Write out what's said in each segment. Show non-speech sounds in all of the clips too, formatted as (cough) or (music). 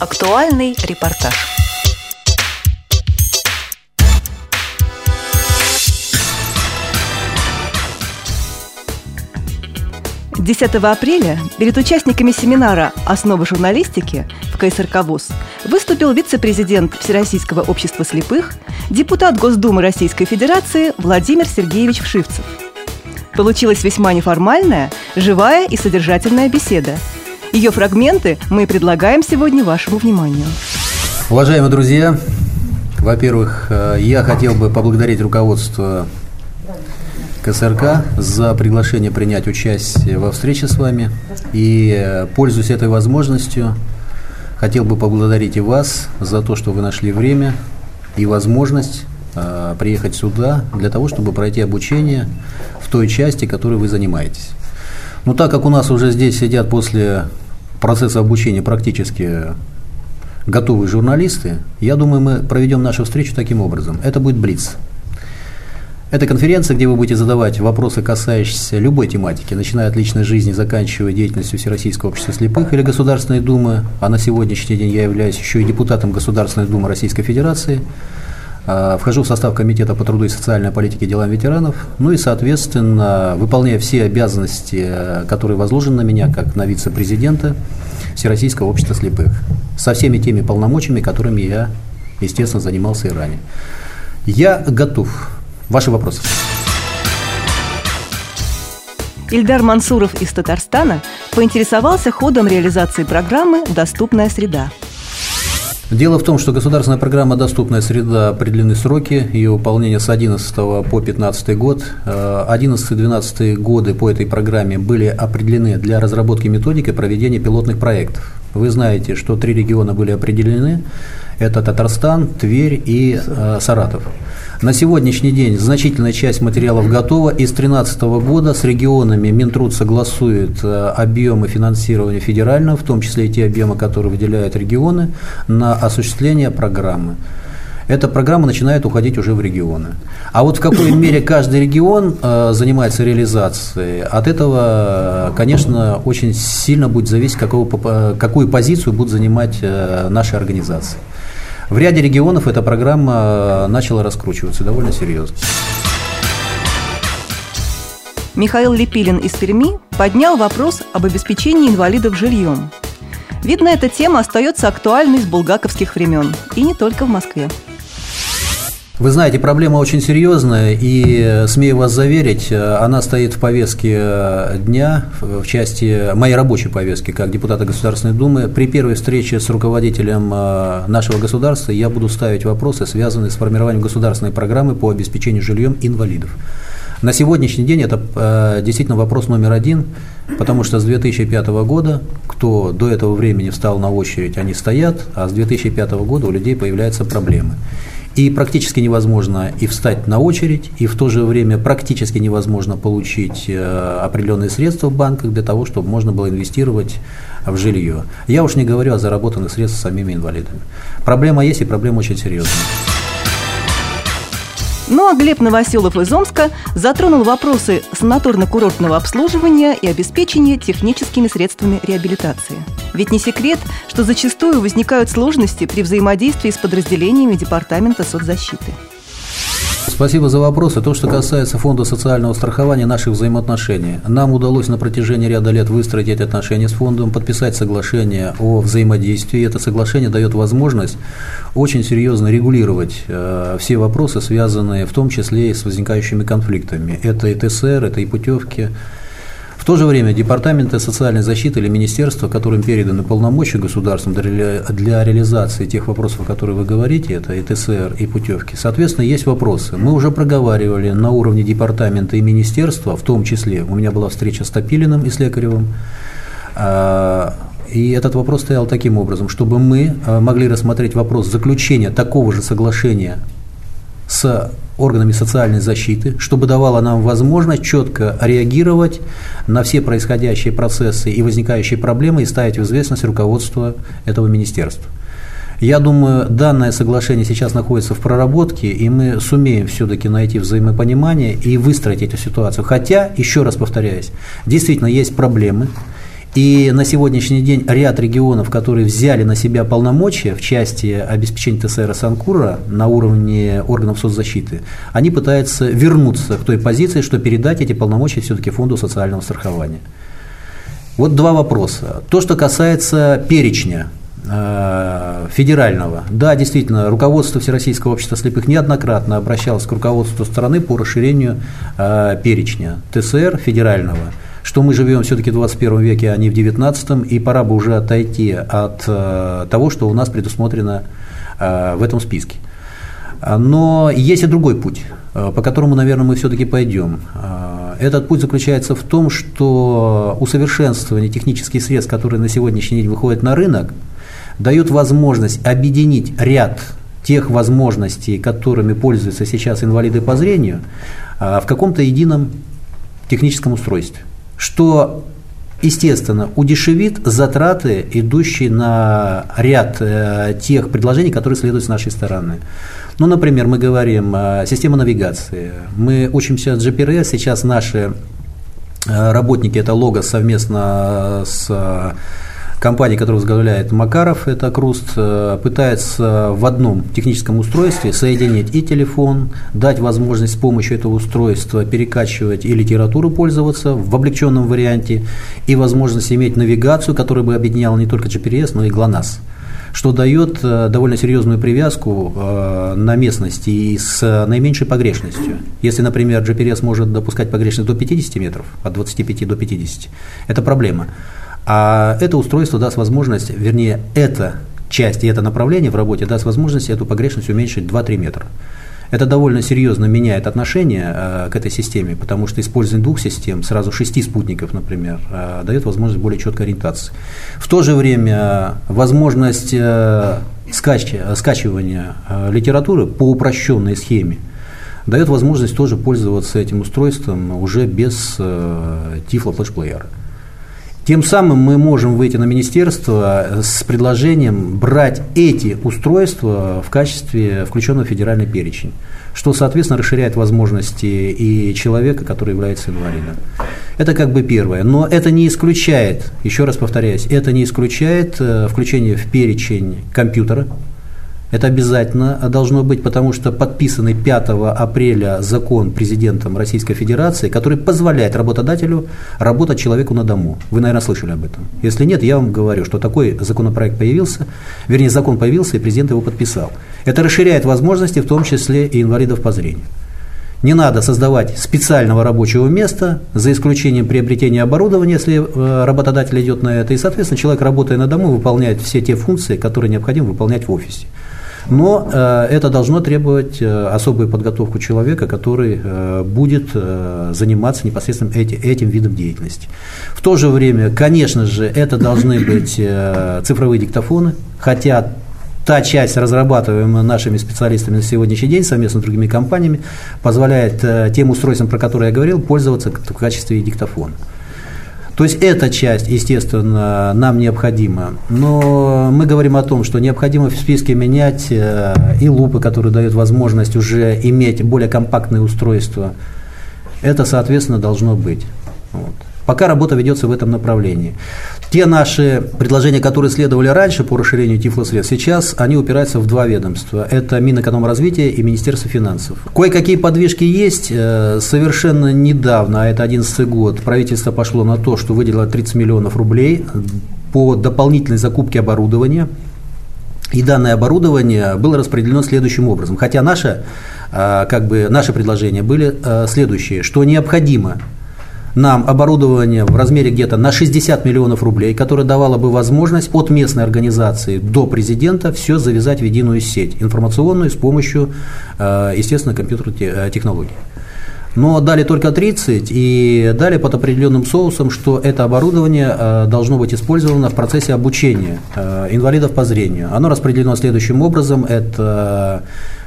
Актуальный репортаж. 10 апреля перед участниками семинара «Основы журналистики» в КСРК ВУЗ выступил вице-президент Всероссийского общества слепых, депутат Госдумы Российской Федерации Владимир Сергеевич Вшивцев. Получилась весьма неформальная, живая и содержательная беседа. Ее фрагменты мы предлагаем сегодня вашему вниманию. Уважаемые друзья, во-первых, э, я хотел бы поблагодарить руководство КСРК за приглашение принять участие во встрече с вами. И, э, пользуясь этой возможностью, хотел бы поблагодарить и вас за то, что вы нашли время и возможность э, приехать сюда для того, чтобы пройти обучение в той части, которой вы занимаетесь. Ну, так как у нас уже здесь сидят после процесса обучения практически готовые журналисты, я думаю, мы проведем нашу встречу таким образом. Это будет Блиц. Это конференция, где вы будете задавать вопросы, касающиеся любой тематики, начиная от личной жизни, заканчивая деятельностью Всероссийского общества слепых или Государственной Думы, а на сегодняшний день я являюсь еще и депутатом Государственной Думы Российской Федерации, вхожу в состав Комитета по труду и социальной политике и делам ветеранов, ну и, соответственно, выполняя все обязанности, которые возложены на меня, как на вице-президента Всероссийского общества слепых, со всеми теми полномочиями, которыми я, естественно, занимался и ранее. Я готов Ваши вопросы. Ильдар Мансуров из Татарстана поинтересовался ходом реализации программы «Доступная среда». Дело в том, что государственная программа «Доступная среда» определены сроки ее выполнения с 11 по 15 год. 11-12 э, годы по этой программе были определены для разработки методики проведения пилотных проектов. Вы знаете, что три региона были определены. Это Татарстан, Тверь и э, Саратов. На сегодняшний день значительная часть материалов готова, и с 2013 года с регионами Минтруд согласует э, объемы финансирования федерального, в том числе и те объемы, которые выделяют регионы, на осуществление программы эта программа начинает уходить уже в регионы. А вот в какой мере каждый регион э, занимается реализацией, от этого, конечно, очень сильно будет зависеть, какого, какую позицию будут занимать э, наши организации. В ряде регионов эта программа начала раскручиваться довольно серьезно. Михаил Лепилин из Перми поднял вопрос об обеспечении инвалидов жильем. Видно, эта тема остается актуальной с булгаковских времен, и не только в Москве. Вы знаете, проблема очень серьезная, и, э, смею вас заверить, э, она стоит в повестке э, дня, в части моей рабочей повестки, как депутата Государственной Думы. При первой встрече с руководителем нашего государства я буду ставить вопросы, связанные с формированием государственной программы по обеспечению жильем инвалидов. На сегодняшний день это действительно вопрос номер один, потому что с 2005 года, кто до этого времени встал на очередь, они стоят, а с 2005 года у людей появляются проблемы. И практически невозможно и встать на очередь, и в то же время практически невозможно получить э, определенные средства в банках для того, чтобы можно было инвестировать в жилье. Я уж не говорю о заработанных средствах самими инвалидами. Проблема есть, и проблема очень серьезная. Ну а Глеб Новоселов из Омска затронул вопросы санаторно-курортного обслуживания и обеспечения техническими средствами реабилитации. Ведь не секрет, что зачастую возникают сложности при взаимодействии с подразделениями Департамента соцзащиты. Спасибо за вопрос. И то, что касается фонда социального страхования наших взаимоотношений. Нам удалось на протяжении ряда лет выстроить эти отношения с фондом, подписать соглашение о взаимодействии. Это соглашение дает возможность очень серьезно регулировать э, все вопросы, связанные в том числе и с возникающими конфликтами. Это и ТСР, это и путевки, в то же время департаменты социальной защиты или министерства, которым переданы полномочия государством для, для реализации тех вопросов, о которых вы говорите, это и ТСР, и путевки, соответственно, есть вопросы. Мы уже проговаривали на уровне департамента и министерства, в том числе, у меня была встреча с Топилиным и с Лекаревым, а, и этот вопрос стоял таким образом, чтобы мы а, могли рассмотреть вопрос заключения такого же соглашения с органами социальной защиты, чтобы давало нам возможность четко реагировать на все происходящие процессы и возникающие проблемы и ставить в известность руководство этого министерства. Я думаю, данное соглашение сейчас находится в проработке, и мы сумеем все-таки найти взаимопонимание и выстроить эту ситуацию. Хотя, еще раз повторяюсь, действительно есть проблемы, И на сегодняшний день ряд регионов, которые взяли на себя полномочия в части обеспечения ТСР Санкура на уровне органов соцзащиты, они пытаются вернуться к той позиции, что передать эти полномочия все-таки Фонду социального страхования. Вот два вопроса. То, что касается перечня э, федерального. Да, действительно, руководство Всероссийского общества слепых неоднократно обращалось к руководству страны по расширению э, перечня ТСР федерального что мы живем все-таки в 21 веке, а не в 19, и пора бы уже отойти от э, того, что у нас предусмотрено э, в этом списке. Но есть и другой путь, э, по которому, наверное, мы все-таки пойдем. Этот путь заключается в том, что усовершенствование технических средств, которые на сегодняшний день выходят на рынок, дают возможность объединить ряд тех возможностей, которыми пользуются сейчас инвалиды по зрению, в каком-то едином техническом устройстве что естественно, удешевит затраты, идущие на ряд э, тех предложений, которые следуют с нашей стороны. Ну, например, мы говорим э, система навигации. Мы учимся GPRS, сейчас наши э, работники, это Логос совместно с компания, которую возглавляет Макаров, это Круст, э, пытается в одном техническом устройстве соединить и телефон, дать возможность с помощью этого устройства перекачивать и литературу пользоваться в облегченном варианте, и возможность иметь навигацию, которая бы объединяла не только GPS, но и GLONASS что дает э, довольно серьезную привязку э, на местности и с наименьшей погрешностью. Если, например, GPS может допускать погрешность до 50 метров, от 25 до 50, это проблема. А это устройство даст возможность, вернее, эта часть и это направление в работе даст возможность эту погрешность уменьшить 2-3 метра. Это довольно серьезно меняет отношение э, к этой системе, потому что использование двух систем, сразу шести спутников, например, э, дает возможность более четкой ориентации. В то же время возможность э, скач, скачивания э, литературы по упрощенной схеме дает возможность тоже пользоваться этим устройством уже без э, Player. Тем самым мы можем выйти на министерство с предложением брать эти устройства в качестве включенного в федеральный перечень, что, соответственно, расширяет возможности и человека, который является инвалидом. Это как бы первое. Но это не исключает, еще раз повторяюсь, это не исключает э, включение в перечень компьютера, это обязательно должно быть, потому что подписанный 5 апреля закон президентом Российской Федерации, который позволяет работодателю работать человеку на дому. Вы, наверное, слышали об этом. Если нет, я вам говорю, что такой законопроект появился, вернее, закон появился, и президент его подписал. Это расширяет возможности, в том числе и инвалидов по зрению. Не надо создавать специального рабочего места, за исключением приобретения оборудования, если э, работодатель идет на это. И, соответственно, человек, работая на дому, выполняет все те функции, которые необходимо выполнять в офисе. Но э, это должно требовать э, особую подготовку человека, который э, будет заниматься непосредственно эти, этим видом деятельности. В то же время, конечно же, это должны быть цифровые диктофоны, хотя та часть, разрабатываемая нашими специалистами на сегодняшний день совместно с другими компаниями, позволяет тем устройствам, про которые я говорил, пользоваться в качестве диктофона. То есть эта часть, естественно, нам необходима. Но мы говорим о том, что необходимо в списке менять э, и лупы, которые дают возможность уже иметь более компактные устройства. Это, соответственно, должно быть. Вот. Пока работа ведется в этом направлении. Те наши предложения, которые следовали раньше по расширению тифлосредств, сейчас они упираются в два ведомства. Это Минэкономразвития и Министерство финансов. Кое-какие подвижки есть. Э, совершенно недавно, а это 2011 год, правительство пошло на то, что выделило 30 миллионов рублей по дополнительной закупке оборудования. И данное оборудование было распределено следующим образом. Хотя наше, э, как бы, наши предложения были э, следующие, что необходимо нам оборудование в размере где-то на 60 миллионов рублей, которое давало бы возможность от местной организации до президента все завязать в единую сеть информационную с помощью, э, естественно, компьютерных э, технологий. Но дали только 30 и дали под определенным соусом, что это оборудование э, должно быть использовано в процессе обучения инвалидов по зрению. Оно распределено следующим образом. Это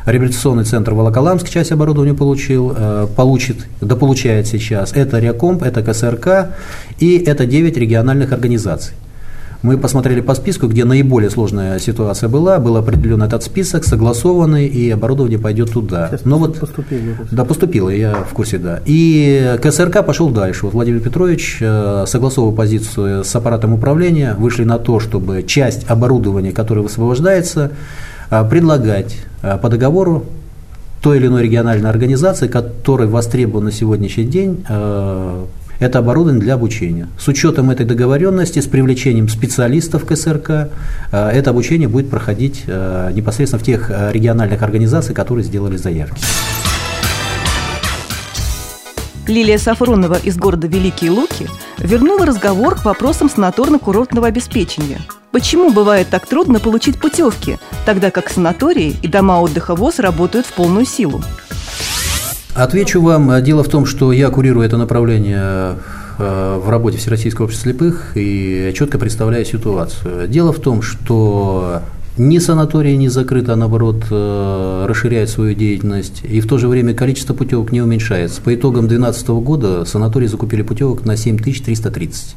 Реабилитационный центр Волоколамск часть оборудования получил, э, получит, да получает сейчас. Это Реакомп, это КСРК и это 9 региональных организаций. Мы посмотрели по списку, где наиболее сложная ситуация была, был определен этот список, согласованный, и оборудование пойдет туда. Сейчас Но вот, поступили. Да, поступило, я в курсе, да. И КСРК пошел дальше. Вот Владимир Петрович э, согласовал позицию с аппаратом управления, вышли на то, чтобы часть оборудования, которое высвобождается, э, предлагать э, по договору той или иной региональной организации, которой востребован на сегодняшний день это оборудование для обучения. С учетом этой договоренности, с привлечением специалистов КСРК, э, это обучение будет проходить э, непосредственно в тех э, региональных организациях, которые сделали заявки. Лилия Сафронова из города Великие Луки вернула разговор к вопросам санаторно-курортного обеспечения. Почему бывает так трудно получить путевки, тогда как санатории и дома отдыха ВОЗ работают в полную силу? Отвечу вам. Дело в том, что я курирую это направление э, в работе Всероссийского общества слепых и четко представляю ситуацию. Дело в том, что ни санатории не закрыты, а наоборот э, расширяют свою деятельность, и в то же время количество путевок не уменьшается. По итогам 2012 года санатории закупили путевок на 7330.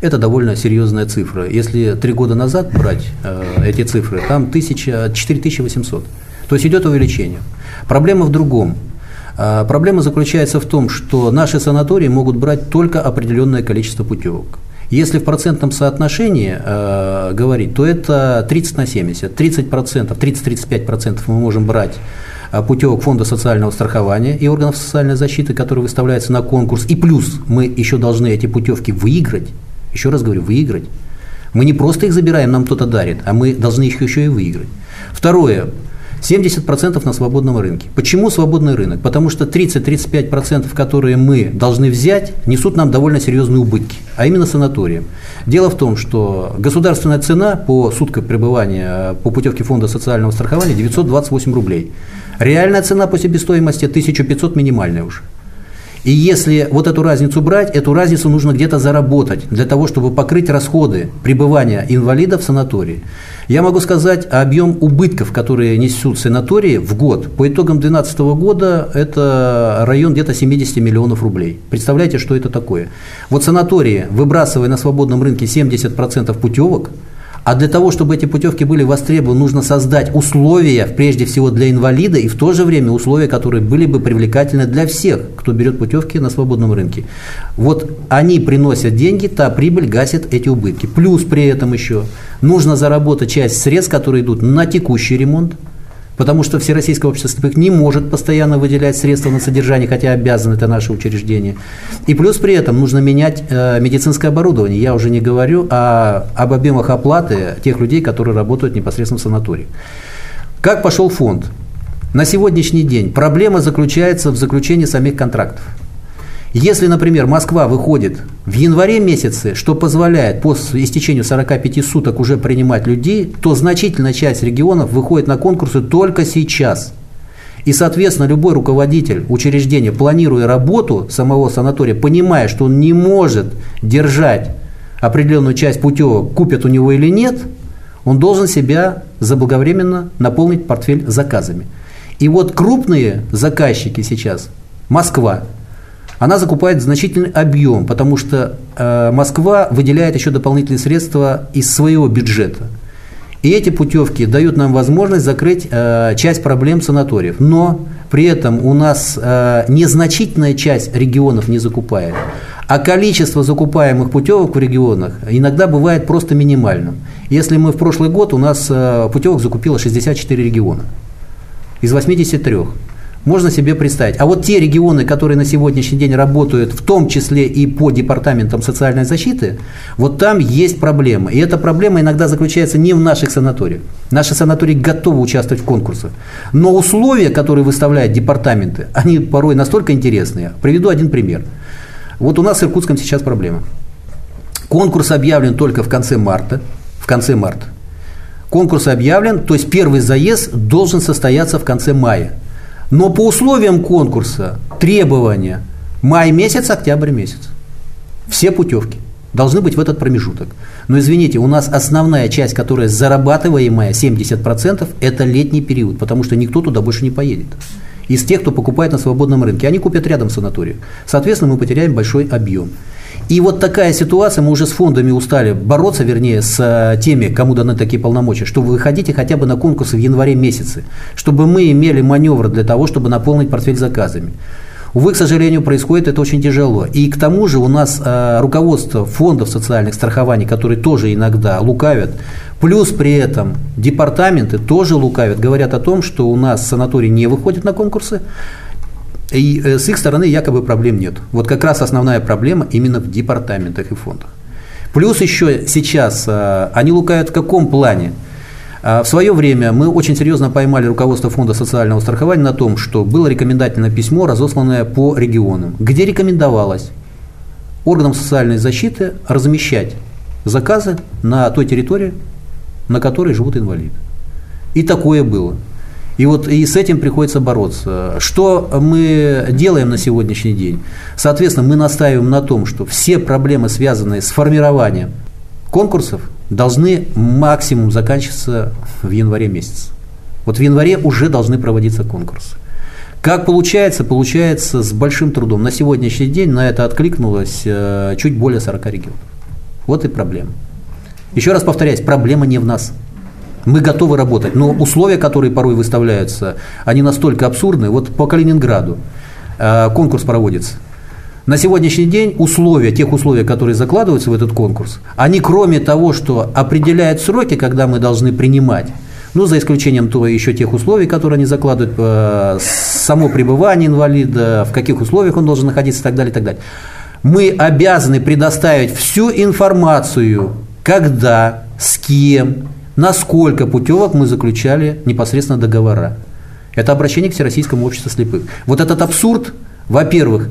Это довольно серьезная цифра. Если три года назад брать э, эти цифры, там 1000, 4800. То есть идет увеличение. Проблема в другом – проблема заключается в том, что наши санатории могут брать только определенное количество путевок. Если в процентном соотношении э, говорить, то это 30 на 70. 30%, 30-35% мы можем брать э, путевок Фонда социального страхования и органов социальной защиты, которые выставляются на конкурс. И плюс мы еще должны эти путевки выиграть. Еще раз говорю, выиграть. Мы не просто их забираем, нам кто-то дарит, а мы должны их еще и выиграть. Второе. 70% на свободном рынке. Почему свободный рынок? Потому что 30-35%, которые мы должны взять, несут нам довольно серьезные убытки, а именно санаториям. Дело в том, что государственная цена по суткам пребывания по путевке фонда социального страхования 928 рублей. Реальная цена по себестоимости 1500 минимальная уже. И если вот эту разницу брать, эту разницу нужно где-то заработать для того, чтобы покрыть расходы пребывания инвалидов в санатории. Я могу сказать объем убытков, которые несут санатории в год. По итогам 2012 года это район где-то 70 миллионов рублей. Представляете, что это такое? Вот санатории, выбрасывая на свободном рынке 70% путевок, а для того, чтобы эти путевки были востребованы, нужно создать условия, прежде всего для инвалида, и в то же время условия, которые были бы привлекательны для всех, кто берет путевки на свободном рынке. Вот они приносят деньги, та прибыль гасит эти убытки. Плюс при этом еще нужно заработать часть средств, которые идут на текущий ремонт, потому что Всероссийское общество слепых не может постоянно выделять средства на содержание, хотя обязан это наше учреждение. И плюс при этом нужно менять э, медицинское оборудование. Я уже не говорю о, об объемах оплаты тех людей, которые работают непосредственно в санатории. Как пошел фонд? На сегодняшний день проблема заключается в заключении самих контрактов. Если, например, Москва выходит в январе месяце, что позволяет по истечению 45 суток уже принимать людей, то значительная часть регионов выходит на конкурсы только сейчас. И, соответственно, любой руководитель учреждения, планируя работу самого санатория, понимая, что он не может держать определенную часть путевок, купят у него или нет, он должен себя заблаговременно наполнить портфель заказами. И вот крупные заказчики сейчас, Москва, она закупает значительный объем, потому что э, Москва выделяет еще дополнительные средства из своего бюджета. И эти путевки дают нам возможность закрыть э, часть проблем санаториев. Но при этом у нас э, незначительная часть регионов не закупает. А количество закупаемых путевок в регионах иногда бывает просто минимальным. Если мы в прошлый год, у нас путевок закупило 64 региона из 83 можно себе представить. А вот те регионы, которые на сегодняшний день работают, в том числе и по департаментам социальной защиты, вот там есть проблема. И эта проблема иногда заключается не в наших санаториях. Наши санатории готовы участвовать в конкурсах. Но условия, которые выставляют департаменты, они порой настолько интересные. Приведу один пример. Вот у нас в Иркутском сейчас проблема. Конкурс объявлен только в конце марта. В конце марта. Конкурс объявлен, то есть первый заезд должен состояться в конце мая. Но по условиям конкурса требования май месяц, октябрь месяц. Все путевки должны быть в этот промежуток. Но извините, у нас основная часть, которая зарабатываемая, 70%, это летний период, потому что никто туда больше не поедет. Из тех, кто покупает на свободном рынке, они купят рядом санаторию. Соответственно, мы потеряем большой объем. И вот такая ситуация, мы уже с фондами устали бороться, вернее, с э, теми, кому даны такие полномочия, что вы выходите хотя бы на конкурсы в январе месяце, чтобы мы имели маневр для того, чтобы наполнить портфель заказами. Увы, к сожалению, происходит это очень тяжело. И к тому же у нас э, руководство фондов социальных страхований, которые тоже иногда лукавят, плюс при этом департаменты тоже лукавят, говорят о том, что у нас санаторий не выходит на конкурсы, и э, с их стороны якобы проблем нет. Вот как раз основная проблема именно в департаментах и фондах. Плюс еще сейчас э, они лукают в каком плане? А, в свое время мы очень серьезно поймали руководство Фонда социального страхования на том, что было рекомендательное письмо, разосланное по регионам, где рекомендовалось органам социальной защиты размещать заказы на той территории, на которой живут инвалиды. И такое было. И вот и с этим приходится бороться. Что мы делаем на сегодняшний день? Соответственно, мы настаиваем на том, что все проблемы, связанные с формированием конкурсов, должны максимум заканчиваться в январе месяце. Вот в январе уже должны проводиться конкурсы. Как получается? Получается с большим трудом. На сегодняшний день на это откликнулось э, чуть более 40 регионов. Вот и проблема. Еще раз повторяюсь, проблема не в нас. Мы готовы работать, но условия, которые порой выставляются, они настолько абсурдны. Вот по Калининграду э, конкурс проводится. На сегодняшний день условия, тех условий, которые закладываются в этот конкурс, они кроме того, что определяют сроки, когда мы должны принимать, ну, за исключением того еще тех условий, которые они закладывают, э, само пребывание инвалида, в каких условиях он должен находиться и так далее, и так далее. Мы обязаны предоставить всю информацию, когда, с кем, насколько путевок мы заключали непосредственно договора. Это обращение к Всероссийскому обществу слепых. Вот этот абсурд, во-первых,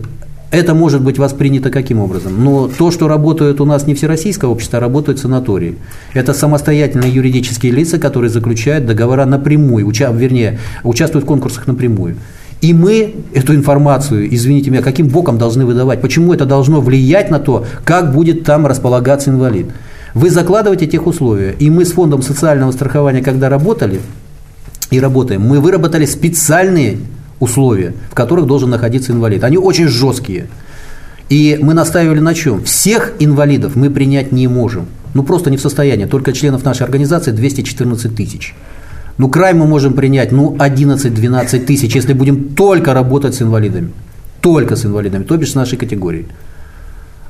это может быть воспринято каким образом? Но то, что работают у нас не всероссийское общество, а работают санатории. Это самостоятельные юридические лица, которые заключают договора напрямую, уча, вернее, участвуют в конкурсах напрямую. И мы эту информацию, извините меня, каким боком должны выдавать? Почему это должно влиять на то, как будет там располагаться инвалид? Вы закладываете тех условия. И мы с фондом социального страхования, когда работали и работаем, мы выработали специальные условия, в которых должен находиться инвалид. Они очень жесткие. И мы настаивали на чем? Всех инвалидов мы принять не можем. Ну, просто не в состоянии. Только членов нашей организации 214 тысяч. Ну, край мы можем принять, ну, 11-12 тысяч, если будем только работать с инвалидами. Только с инвалидами, то бишь с нашей категорией.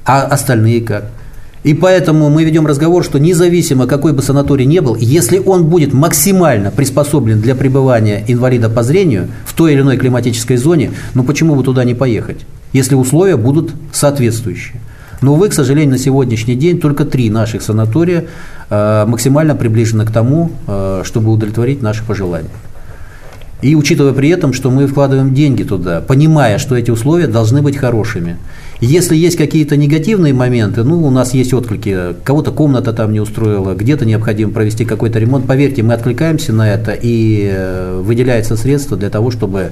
А остальные как? И поэтому мы ведем разговор, что независимо какой бы санаторий ни был, если он будет максимально приспособлен для пребывания инвалида по зрению в той или иной климатической зоне, ну почему бы туда не поехать, если условия будут соответствующие. Но, увы, к сожалению, на сегодняшний день только три наших санатория э, максимально приближены к тому, э, чтобы удовлетворить наши пожелания. И учитывая при этом, что мы вкладываем деньги туда, понимая, что эти условия должны быть хорошими. Если есть какие-то негативные моменты, ну, у нас есть отклики, кого-то комната там не устроила, где-то необходимо провести какой-то ремонт, поверьте, мы откликаемся на это, и э, выделяется средства для того, чтобы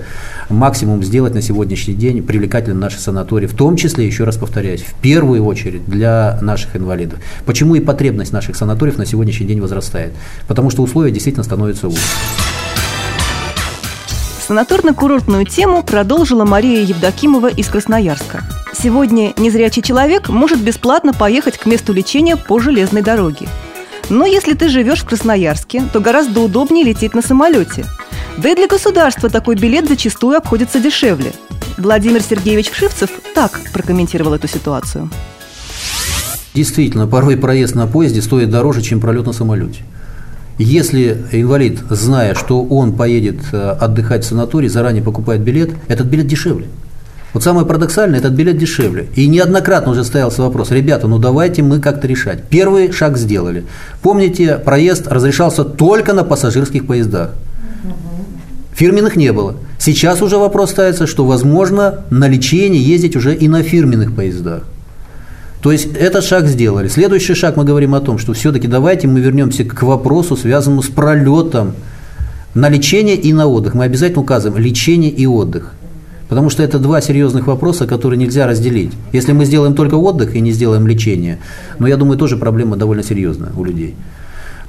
максимум сделать на сегодняшний день привлекательным наши санатории, в том числе, еще раз повторяюсь, в первую очередь для наших инвалидов. Почему и потребность наших санаториев на сегодняшний день возрастает? Потому что условия действительно становятся лучше. Санаторно-курортную тему продолжила Мария Евдокимова из Красноярска. Сегодня незрячий человек может бесплатно поехать к месту лечения по железной дороге. Но если ты живешь в Красноярске, то гораздо удобнее лететь на самолете. Да и для государства такой билет зачастую обходится дешевле. Владимир Сергеевич Вшивцев так прокомментировал эту ситуацию. Действительно, порой проезд на поезде стоит дороже, чем пролет на самолете. Если инвалид, зная, что он поедет э, отдыхать в санаторий, заранее покупает билет, этот билет дешевле. Вот самое парадоксальное, этот билет дешевле. И неоднократно уже ставился вопрос, ребята, ну давайте мы как-то решать. Первый шаг сделали. Помните, проезд разрешался только на пассажирских поездах. Фирменных не было. Сейчас уже вопрос ставится, что возможно на лечение ездить уже и на фирменных поездах. То есть этот шаг сделали. Следующий шаг мы говорим о том, что все-таки давайте мы вернемся к вопросу, связанному с пролетом на лечение и на отдых. Мы обязательно указываем лечение и отдых. Потому что это два серьезных вопроса, которые нельзя разделить. Если мы сделаем только отдых и не сделаем лечение, но я думаю, тоже проблема довольно серьезная у людей.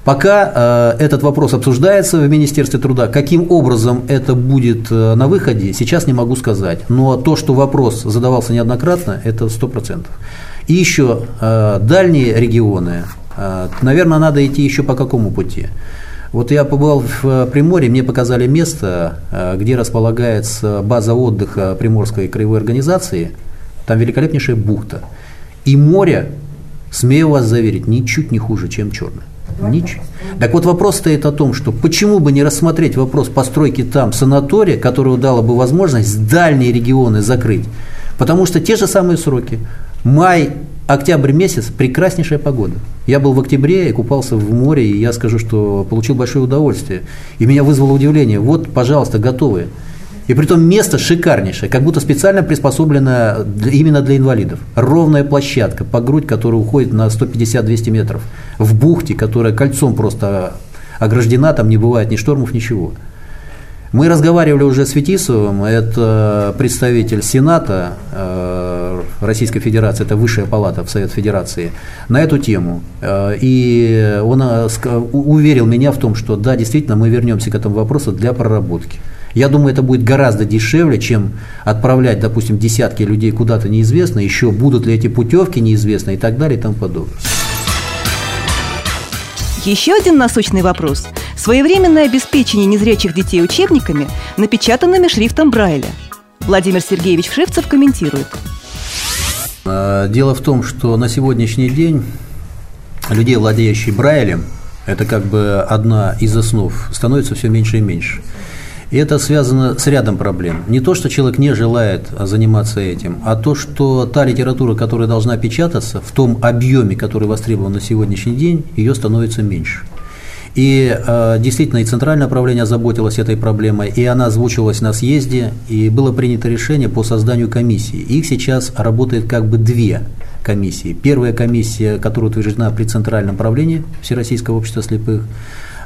Пока э, этот вопрос обсуждается в Министерстве труда, каким образом это будет э, на выходе, сейчас не могу сказать. Но то, что вопрос задавался неоднократно, это 100%. И еще э, дальние регионы, э, наверное, надо идти еще по какому пути? Вот я побывал в Приморье, мне показали место, э, где располагается база отдыха Приморской краевой организации. Там великолепнейшая бухта. И море, смею вас заверить, ничуть не хуже, чем черное. Ничего. Так вот вопрос стоит о том, что почему бы не рассмотреть вопрос постройки там санатория, которого дало бы возможность дальние регионы закрыть. Потому что те же самые сроки. Май, октябрь месяц – прекраснейшая погода. Я был в октябре и купался в море, и я скажу, что получил большое удовольствие. И меня вызвало удивление. Вот, пожалуйста, готовые. И при том место шикарнейшее, как будто специально приспособлено для, именно для инвалидов. Ровная площадка по грудь, которая уходит на 150-200 метров. В бухте, которая кольцом просто ограждена, там не бывает ни штормов, ничего. Мы разговаривали уже с Фетисовым, это представитель Сената э, Российской Федерации, это высшая палата в Совет Федерации, на эту тему. Э, и он э, уверил меня в том, что да, действительно, мы вернемся к этому вопросу для проработки. Я думаю, это будет гораздо дешевле, чем отправлять, допустим, десятки людей куда-то неизвестно, еще будут ли эти путевки неизвестно и так далее и тому подобное. Еще один насущный вопрос – Своевременное обеспечение незрячих детей учебниками, напечатанными шрифтом Брайля. Владимир Сергеевич Вшивцев комментирует. А, дело в том, что на сегодняшний день людей, владеющих Брайлем, это как бы одна из основ, становится все меньше и меньше. И это связано с рядом проблем. Не то, что человек не желает заниматься этим, а то, что та литература, которая должна печататься в том объеме, который востребован на сегодняшний день, ее становится меньше. И э, действительно, и Центральное управление озаботилось этой проблемой, и она озвучивалась на съезде, и было принято решение по созданию комиссии. Их сейчас работает как бы две комиссии. Первая комиссия, которая утверждена при Центральном правлении Всероссийского общества слепых,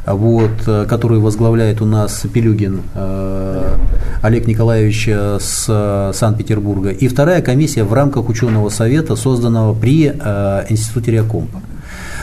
вот, э, которую возглавляет у нас Пелюгин э, Олег Николаевич э, с э, Санкт-Петербурга. И вторая комиссия в рамках ученого совета, созданного при э, Институте Реакомпа.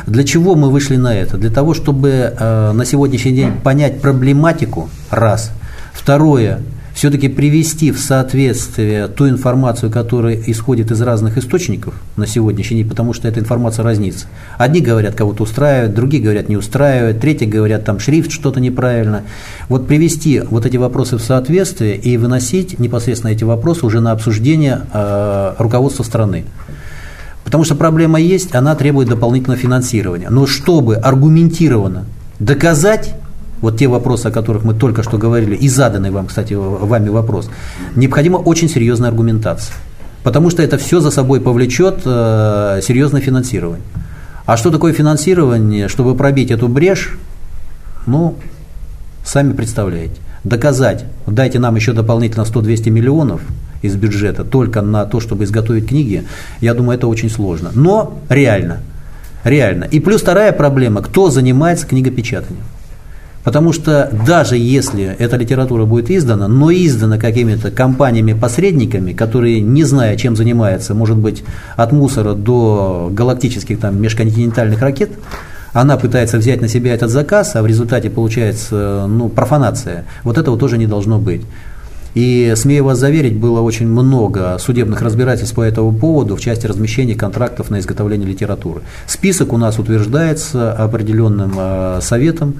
Для чего мы вышли на это? Для того, чтобы э, на сегодняшний день понять проблематику, раз. Второе, все-таки привести в соответствие ту информацию, которая исходит из разных источников на сегодняшний день, потому что эта информация разнится. Одни говорят, кого-то устраивает, другие говорят, не устраивает, третьи говорят, там шрифт что-то неправильно. Вот привести вот эти вопросы в соответствие и выносить непосредственно эти вопросы уже на обсуждение э, руководства страны. Потому что проблема есть, она требует дополнительного финансирования. Но чтобы аргументированно доказать вот те вопросы, о которых мы только что говорили, и заданный вам, кстати, вами вопрос, необходима очень серьезная аргументация. Потому что это все за собой повлечет э, серьезное финансирование. А что такое финансирование, чтобы пробить эту брешь, ну, сами представляете. Доказать, дайте нам еще дополнительно 100-200 миллионов – из бюджета только на то, чтобы изготовить книги, я думаю, это очень сложно. Но реально. Реально. И плюс вторая проблема, кто занимается книгопечатанием. Потому что даже если эта литература будет издана, но издана какими-то компаниями-посредниками, которые, не зная, чем занимаются, может быть, от мусора до галактических там, межконтинентальных ракет, она пытается взять на себя этот заказ, а в результате получается ну, профанация. Вот этого тоже не должно быть. И, смею вас заверить, было очень много судебных разбирательств по этому поводу в части размещения контрактов на изготовление литературы. Список у нас утверждается определенным э, советом,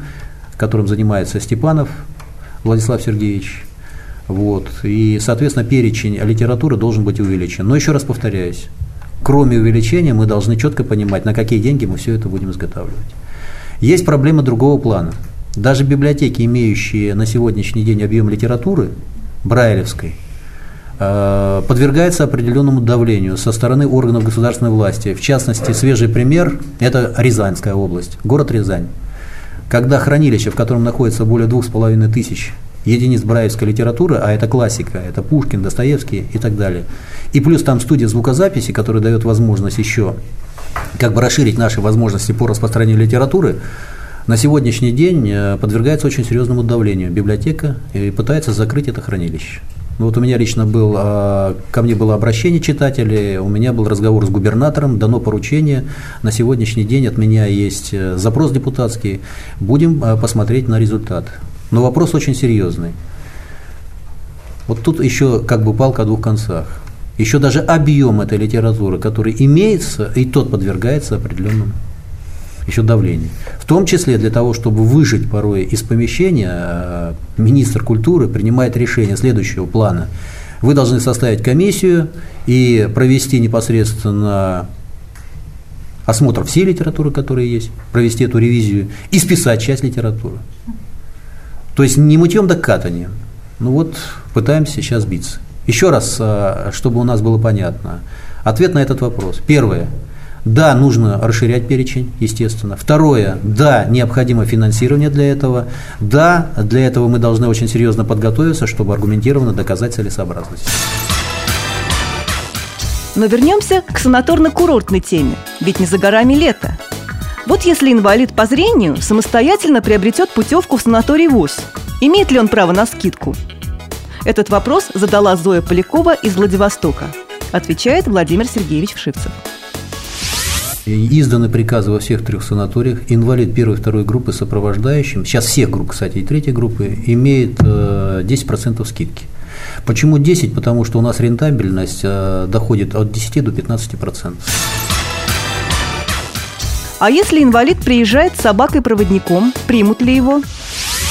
которым занимается Степанов Владислав Сергеевич. Вот. И, соответственно, перечень литературы должен быть увеличен. Но еще раз повторяюсь, кроме увеличения мы должны четко понимать, на какие деньги мы все это будем изготавливать. Есть проблемы другого плана. Даже библиотеки, имеющие на сегодняшний день объем литературы, брайлевской, э, подвергается определенному давлению со стороны органов государственной власти. В частности, свежий пример – это Рязанская область, город Рязань. Когда хранилище, в котором находится более двух с половиной тысяч единиц брайлевской литературы, а это классика, это Пушкин, Достоевский и так далее, и плюс там студия звукозаписи, которая дает возможность еще как бы расширить наши возможности по распространению литературы, на сегодняшний день э, подвергается очень серьезному давлению библиотека и пытается закрыть это хранилище. Вот у меня лично был, а, ко мне было обращение читателей, у меня был разговор с губернатором, дано поручение. На сегодняшний день от меня есть э, запрос депутатский. Будем э, посмотреть на результат. Но вопрос очень серьезный. Вот тут еще как бы палка о двух концах. еще даже объем этой литературы, который имеется, и тот подвергается определенному еще давлению. В том числе для того, чтобы выжить порой из помещения, э, министр культуры принимает решение следующего плана. Вы должны составить комиссию и провести непосредственно осмотр всей литературы, которая есть, провести эту ревизию и списать часть литературы. То есть не мытьем да катанием. Ну вот пытаемся сейчас биться. Еще раз, э, чтобы у нас было понятно. Ответ на этот вопрос. Первое. Да, нужно расширять перечень, естественно. Второе, да, необходимо финансирование для этого. Да, для этого мы должны очень серьезно подготовиться, чтобы аргументированно доказать целесообразность. Но вернемся к санаторно-курортной теме, ведь не за горами лето. Вот если инвалид по зрению самостоятельно приобретет путевку в санаторий ВУЗ, имеет ли он право на скидку? Этот вопрос задала Зоя Полякова из Владивостока. Отвечает Владимир Сергеевич Вшивцев. Изданы приказы во всех трех санаториях. Инвалид первой и второй группы сопровождающим, сейчас всех групп, кстати, и третьей группы, имеет 10% э, скидки. Почему 10? Потому что у нас рентабельность э, доходит от 10 до 15%. А если инвалид приезжает с собакой-проводником, примут ли его?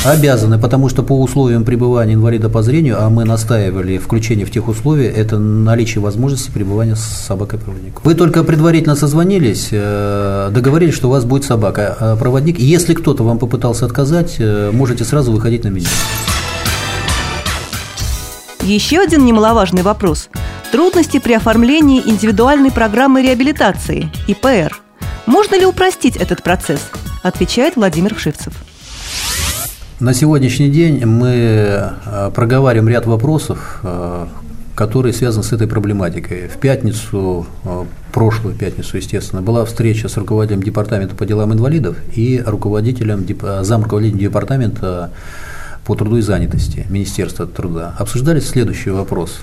Обязаны, потому что по условиям пребывания инвалида по зрению, а мы настаивали включение в тех условия, это наличие возможности пребывания с собакой-проводником. Вы только предварительно созвонились, э, договорились, что у вас будет собака-проводник. А Если кто-то вам попытался отказать, э, можете сразу выходить на меня. Еще один немаловажный вопрос – трудности при оформлении индивидуальной программы реабилитации, ИПР. Можно ли упростить этот процесс? Отвечает Владимир Вшивцев. На сегодняшний день мы э, проговариваем ряд вопросов, э, которые связаны с этой проблематикой. В пятницу, э, прошлую пятницу, естественно, была встреча с руководителем департамента по делам инвалидов и руководителем, замруководителем департамента по труду и занятости Министерства труда. Обсуждались следующий вопрос.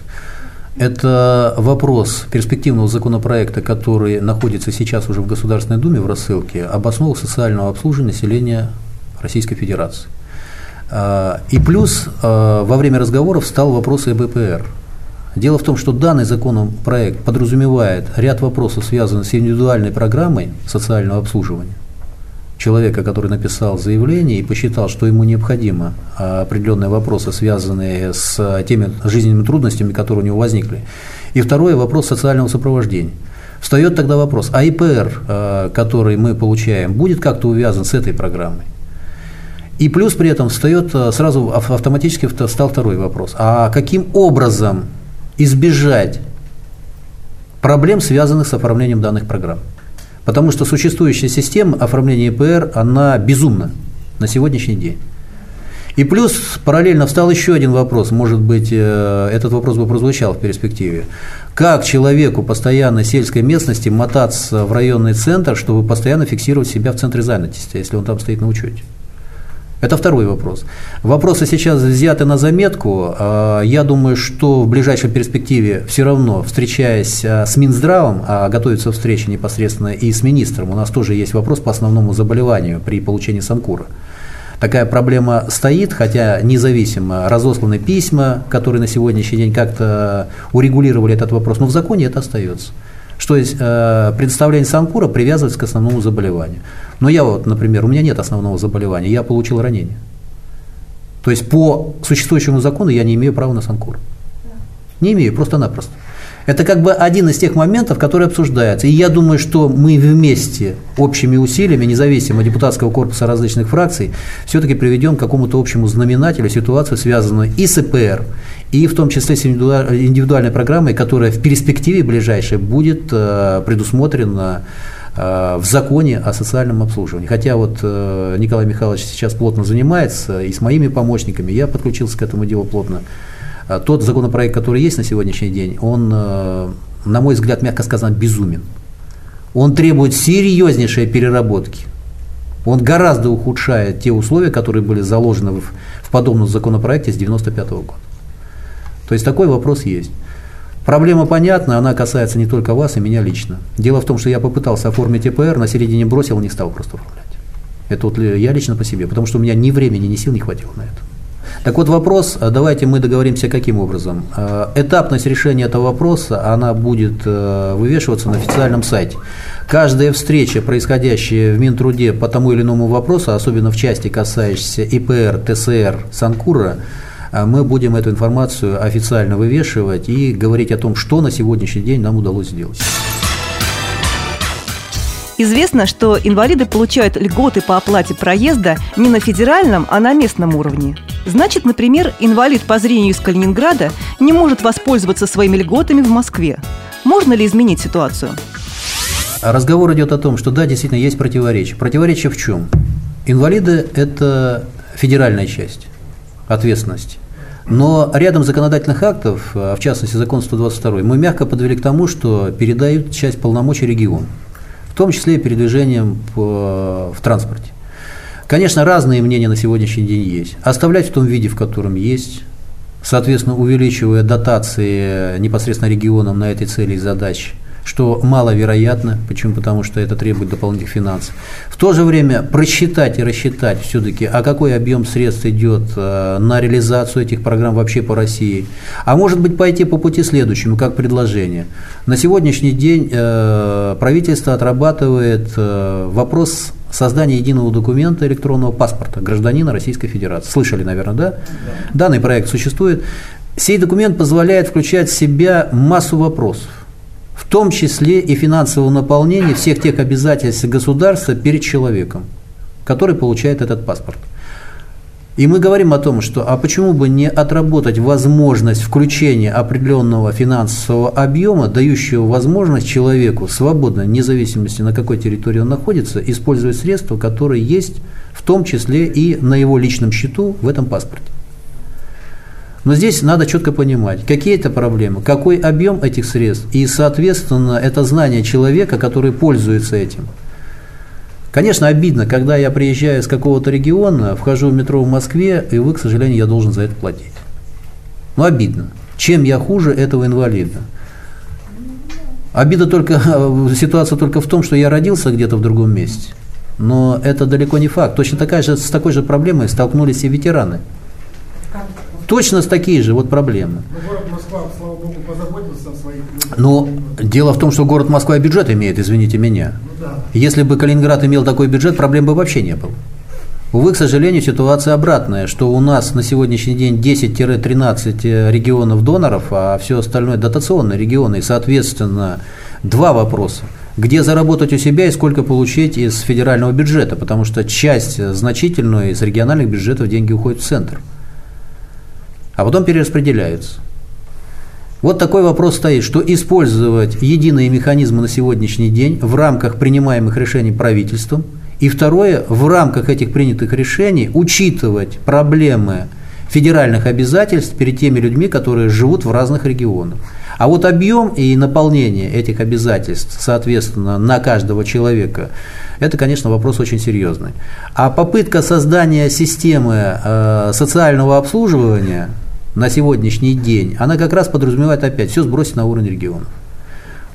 Это вопрос перспективного законопроекта, который находится сейчас уже в Государственной Думе в рассылке, об основах социального обслуживания населения Российской Федерации. А, и плюс а, во время разговоров встал вопрос о БПР. Дело в том, что данный законопроект подразумевает ряд вопросов, связанных с индивидуальной программой социального обслуживания человека, который написал заявление и посчитал, что ему необходимо а, определенные вопросы, связанные с теми жизненными трудностями, которые у него возникли. И второе – вопрос социального сопровождения. Встает тогда вопрос, а ИПР, который мы получаем, будет как-то увязан с этой программой? И плюс при этом встает э, сразу автоматически встал второй вопрос. А каким образом избежать проблем, связанных с оформлением данных программ? Потому что существующая система оформления ИПР, она безумна на сегодняшний день. И плюс параллельно встал еще один вопрос, может быть, э, этот вопрос бы прозвучал в перспективе. Как человеку постоянно сельской местности мотаться в районный центр, чтобы постоянно фиксировать себя в центре занятости, если он там стоит на учете? Это второй вопрос. Вопросы сейчас взяты на заметку. А, я думаю, что в ближайшей перспективе все равно, встречаясь а, с Минздравом, а готовится встреча непосредственно и с министром, у нас тоже есть вопрос по основному заболеванию при получении санкура. Такая проблема стоит, хотя независимо разосланы письма, которые на сегодняшний день как-то урегулировали этот вопрос, но в законе это остается что есть э, представление Санкура привязывается к основному заболеванию. Но я вот, например, у меня нет основного заболевания, я получил ранение. То есть по существующему закону я не имею права на Санкур. Не имею, просто-напросто. Это как бы один из тех моментов, которые обсуждаются. И я думаю, что мы вместе, общими усилиями, независимо от депутатского корпуса различных фракций, все-таки приведем к какому-то общему знаменателю ситуацию, связанную и с ИПР, и в том числе с индивидуальной программой, которая в перспективе ближайшей будет э, предусмотрена э, в законе о социальном обслуживании. Хотя вот э, Николай Михайлович сейчас плотно занимается, и с моими помощниками, я подключился к этому делу плотно. А тот законопроект, который есть на сегодняшний день, он, э, на мой взгляд, мягко сказано, безумен. Он требует серьезнейшей переработки. Он гораздо ухудшает те условия, которые были заложены в, в подобном законопроекте с 1995 года. То есть такой вопрос есть. Проблема понятна, она касается не только вас и меня лично. Дело в том, что я попытался оформить ЭПР, на середине бросил, не стал просто оформлять. Это вот я лично по себе, потому что у меня ни времени, ни сил не хватило на это. Так вот вопрос, а давайте мы договоримся каким образом. А, этапность решения этого вопроса, она будет э, вывешиваться на официальном сайте. Каждая встреча, происходящая в Минтруде по тому или иному вопросу, особенно в части, касающейся ИПР, ТСР, Санкура, мы будем эту информацию официально вывешивать и говорить о том, что на сегодняшний день нам удалось сделать. Известно, что инвалиды получают льготы по оплате проезда не на федеральном, а на местном уровне. Значит, например, инвалид по зрению из Калининграда не может воспользоваться своими льготами в Москве. Можно ли изменить ситуацию? Разговор идет о том, что да, действительно есть противоречие. Противоречие в чем? Инвалиды – это федеральная часть ответственности. Но рядом законодательных актов, а в частности закон 122, мы мягко подвели к тому, что передают часть полномочий региону том числе и передвижением в транспорте. Конечно, разные мнения на сегодняшний день есть. Оставлять в том виде, в котором есть, соответственно, увеличивая дотации непосредственно регионам на этой цели и задачи – что маловероятно. Почему? Потому что это требует дополнительных финансов. В то же время просчитать и рассчитать все-таки, а какой объем средств идет э, на реализацию этих программ вообще по России. А может быть пойти по пути следующему, как предложение. На сегодняшний день э, правительство отрабатывает э, вопрос создания единого документа электронного паспорта гражданина Российской Федерации. Слышали, наверное, да? да. Данный проект существует. Сей документ позволяет включать в себя массу вопросов в том числе и финансового наполнения всех тех обязательств государства перед человеком, который получает этот паспорт. И мы говорим о том, что а почему бы не отработать возможность включения определенного финансового объема, дающего возможность человеку свободно, вне зависимости на какой территории он находится, использовать средства, которые есть в том числе и на его личном счету в этом паспорте. Но здесь надо четко понимать, какие это проблемы, какой объем этих средств и, соответственно, это знание человека, который пользуется этим. Конечно, обидно, когда я приезжаю из какого-то региона, вхожу в метро в Москве, и вы, к сожалению, я должен за это платить. Но обидно. Чем я хуже этого инвалида? Обида только, (laughs) ситуация только в том, что я родился где-то в другом месте. Но это далеко не факт. Точно такая же, с такой же проблемой столкнулись и ветераны. Точно с такие же вот проблемы. Но город Москва, слава богу, позаботился о своих Но дело в том, что город Москва бюджет имеет, извините меня. Ну, да. Если бы Калининград имел такой бюджет, проблем бы вообще не было. Увы, к сожалению, ситуация обратная, что у нас на сегодняшний день 10-13 э, регионов доноров, а все остальное дотационные регионы, и, соответственно, два вопроса. Где заработать у себя и сколько получить из федерального бюджета, потому что часть значительную из региональных бюджетов деньги уходят в центр а потом перераспределяются. Вот такой вопрос стоит, что использовать единые механизмы на сегодняшний день в рамках принимаемых решений правительством, и второе, в рамках этих принятых решений учитывать проблемы федеральных обязательств перед теми людьми, которые живут в разных регионах. А вот объем и наполнение этих обязательств, соответственно, на каждого человека, это, конечно, вопрос очень серьезный. А попытка создания системы э, социального обслуживания на сегодняшний день, она как раз подразумевает опять все сбросить на уровень регионов.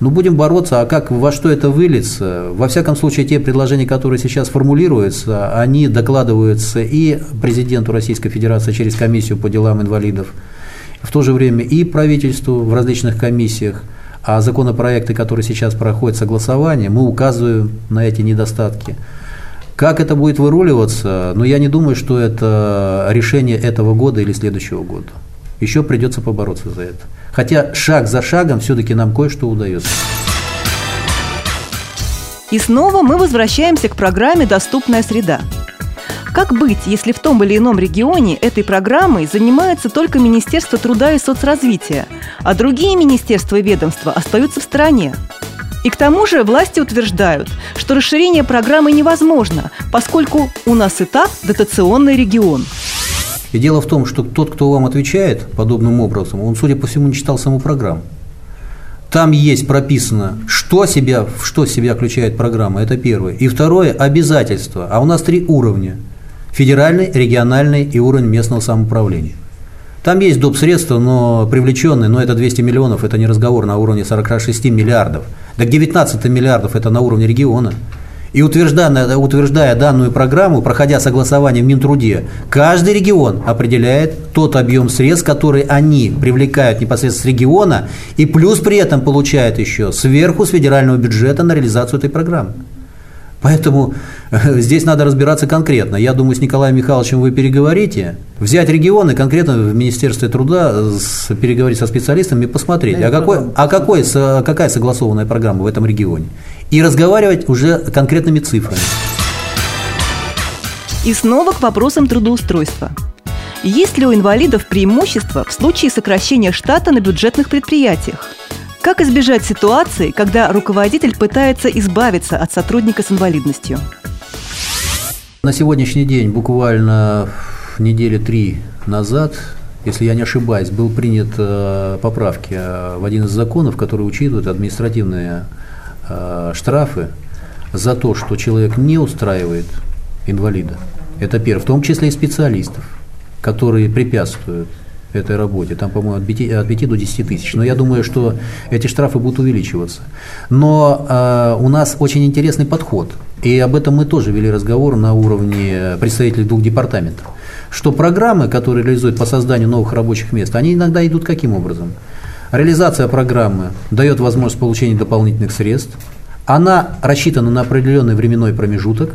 Ну, будем бороться, а как, во что это выльется? Во всяком случае, те предложения, которые сейчас формулируются, они докладываются и президенту Российской Федерации через комиссию по делам инвалидов, в то же время и правительству в различных комиссиях, а законопроекты, которые сейчас проходят согласование, мы указываем на эти недостатки. Как это будет выруливаться, ну, я не думаю, что это решение этого года или следующего года еще придется побороться за это. Хотя шаг за шагом все-таки нам кое-что удается. И снова мы возвращаемся к программе «Доступная среда». Как быть, если в том или ином регионе этой программой занимается только Министерство труда и соцразвития, а другие министерства и ведомства остаются в стороне? И к тому же власти утверждают, что расширение программы невозможно, поскольку у нас и так дотационный регион – и дело в том, что тот, кто вам отвечает подобным образом, он, судя по всему, не читал саму программу. Там есть прописано, что себя, в что себя включает программа, это первое. И второе – обязательства. А у нас три уровня – федеральный, региональный и уровень местного самоуправления. Там есть доп. средства, но привлеченные, но это 200 миллионов, это не разговор на уровне 46 миллиардов. Так 19 миллиардов – это на уровне региона. И утверждая, утверждая данную программу, проходя согласование в Минтруде, каждый регион определяет тот объем средств, который они привлекают непосредственно с региона, и плюс при этом получают еще сверху с федерального бюджета на реализацию этой программы. Поэтому э, здесь надо разбираться конкретно. Я думаю, с Николаем Михайловичем вы переговорите, взять регионы конкретно в Министерстве труда, с, переговорить со специалистами и посмотреть, а, какой, а какой, какая согласованная программа в этом регионе. И разговаривать уже конкретными цифрами. И снова к вопросам трудоустройства. Есть ли у инвалидов преимущество в случае сокращения штата на бюджетных предприятиях? Как избежать ситуации, когда руководитель пытается избавиться от сотрудника с инвалидностью? На сегодняшний день, буквально недели три назад, если я не ошибаюсь, был принят э, поправки э, в один из законов, который учитывает административные штрафы за то, что человек не устраивает инвалида. Это первое, в том числе и специалистов, которые препятствуют этой работе. Там, по-моему, от 5, от 5 до 10 тысяч. Но я думаю, что эти штрафы будут увеличиваться. Но э, у нас очень интересный подход. И об этом мы тоже вели разговор на уровне представителей двух департаментов. Что программы, которые реализуют по созданию новых рабочих мест, они иногда идут каким образом? Реализация программы дает возможность получения дополнительных средств. Она рассчитана на определенный временной промежуток.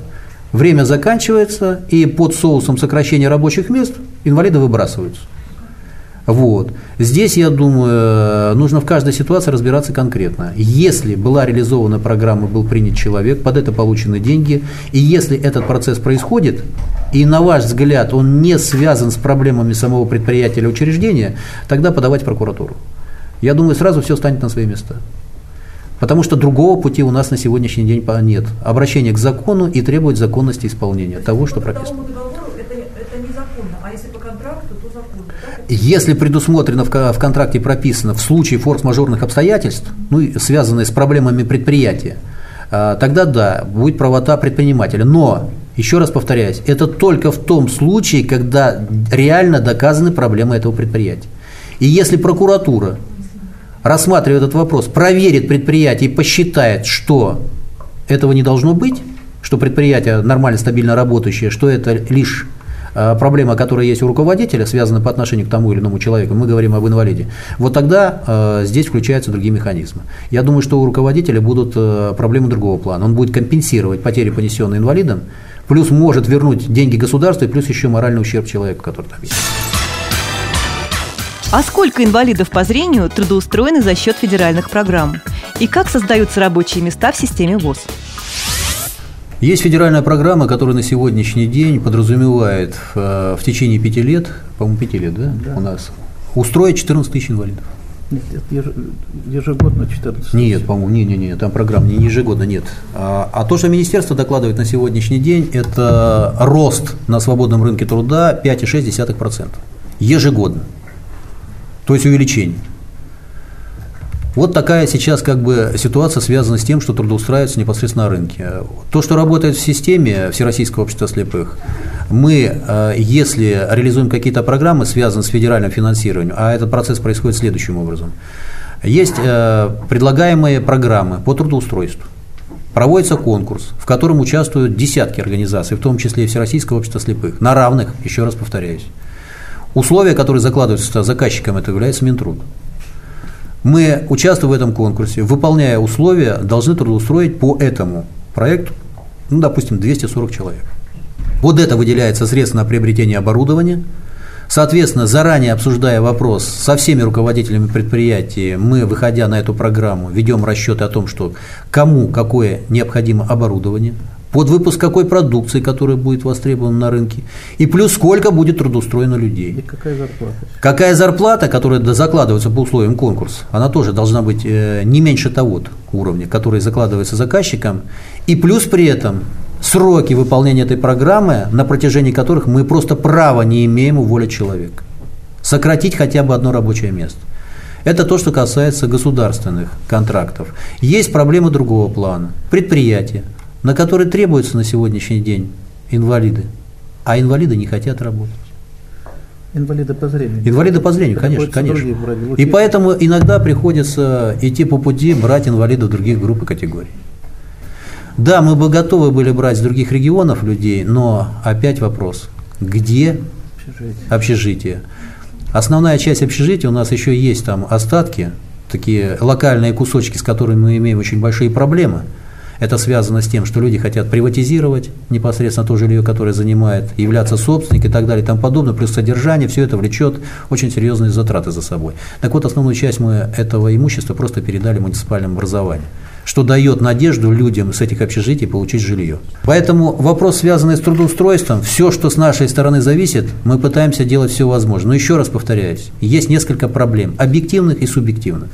Время заканчивается, и под соусом сокращения рабочих мест инвалиды выбрасываются. Вот. Здесь, я думаю, нужно в каждой ситуации разбираться конкретно. Если была реализована программа, был принят человек, под это получены деньги, и если этот процесс происходит, и на ваш взгляд он не связан с проблемами самого предприятия или учреждения, тогда подавать в прокуратуру. Я думаю, сразу все станет на свои места. Потому что другого пути у нас на сегодняшний день нет. Обращение к закону и требовать законности исполнения того, что прописано. Если предусмотрено в контракте прописано в случае форс-мажорных обстоятельств, ну, связанные с проблемами предприятия, а, тогда да, будет правота предпринимателя. Но, еще раз повторяюсь, это только в том случае, когда реально доказаны проблемы этого предприятия. И если прокуратура, рассматривая этот вопрос, проверит предприятие и посчитает, что этого не должно быть, что предприятие нормально, стабильно работающее, что это лишь Э, проблема, которая есть у руководителя, связана по отношению к тому или иному человеку, мы говорим об инвалиде, вот тогда э, здесь включаются другие механизмы. Я думаю, что у руководителя будут э, проблемы другого плана. Он будет компенсировать потери, понесенные инвалидом, плюс может вернуть деньги государству, и плюс еще моральный ущерб человеку, который там есть. А сколько инвалидов по зрению трудоустроены за счет федеральных программ? И как создаются рабочие места в системе ВОЗ? Есть федеральная программа, которая на сегодняшний день подразумевает в, э, в течение пяти лет, по-моему, пяти лет, да, да, у нас, устроить 14 тысяч инвалидов. Нет, ежегодно 14 Нет, по-моему, не, не, не, там программа не ежегодно нет. А, а то, что министерство докладывает на сегодняшний день, это рост на свободном рынке труда 5,6% ежегодно. То есть увеличение. Вот такая сейчас как бы ситуация связана с тем, что трудоустраиваются непосредственно на рынке. То, что работает в системе Всероссийского общества слепых, мы, э, если реализуем какие-то программы, связанные с федеральным финансированием, а этот процесс происходит следующим образом. Есть э, предлагаемые программы по трудоустройству. Проводится конкурс, в котором участвуют десятки организаций, в том числе и Всероссийского общества слепых, на равных, еще раз повторяюсь. Условия, которые закладываются заказчиком, это является Минтруд. Мы, участвуя в этом конкурсе, выполняя условия, должны трудоустроить по этому проекту, ну, допустим, 240 человек. Вот это выделяется средства на приобретение оборудования. Соответственно, заранее обсуждая вопрос со всеми руководителями предприятий, мы, выходя на эту программу, ведем расчеты о том, что кому какое необходимо оборудование, под выпуск какой продукции, которая будет востребована на рынке, и плюс сколько будет трудоустроено людей. И какая зарплата? Какая зарплата, которая закладывается по условиям конкурса, она тоже должна быть э, не меньше того уровня, который закладывается заказчиком, и плюс при этом сроки выполнения этой программы, на протяжении которых мы просто права не имеем уволить человека. Сократить хотя бы одно рабочее место. Это то, что касается государственных контрактов. Есть проблемы другого плана. Предприятия на который требуются на сегодняшний день инвалиды, а инвалиды не хотят работать. Инвалиды по зрению. Инвалиды по зрению, конечно, конечно. И поэтому иногда приходится идти по пути брать инвалидов других групп и категорий. Да, мы бы готовы были брать с других регионов людей, но опять вопрос, где общежитие? общежитие? Основная часть общежития у нас еще есть там остатки, такие локальные кусочки, с которыми мы имеем очень большие проблемы. Это связано с тем, что люди хотят приватизировать непосредственно то жилье, которое занимает, являться собственником и так далее и тому подобное, плюс содержание, все это влечет очень серьезные затраты за собой. Так вот, основную часть мы этого имущества просто передали муниципальному образованию что дает надежду людям с этих общежитий получить жилье. Поэтому вопрос, связанный с трудоустройством, все, что с нашей стороны зависит, мы пытаемся делать все возможное. Но еще раз повторяюсь, есть несколько проблем, объективных и субъективных.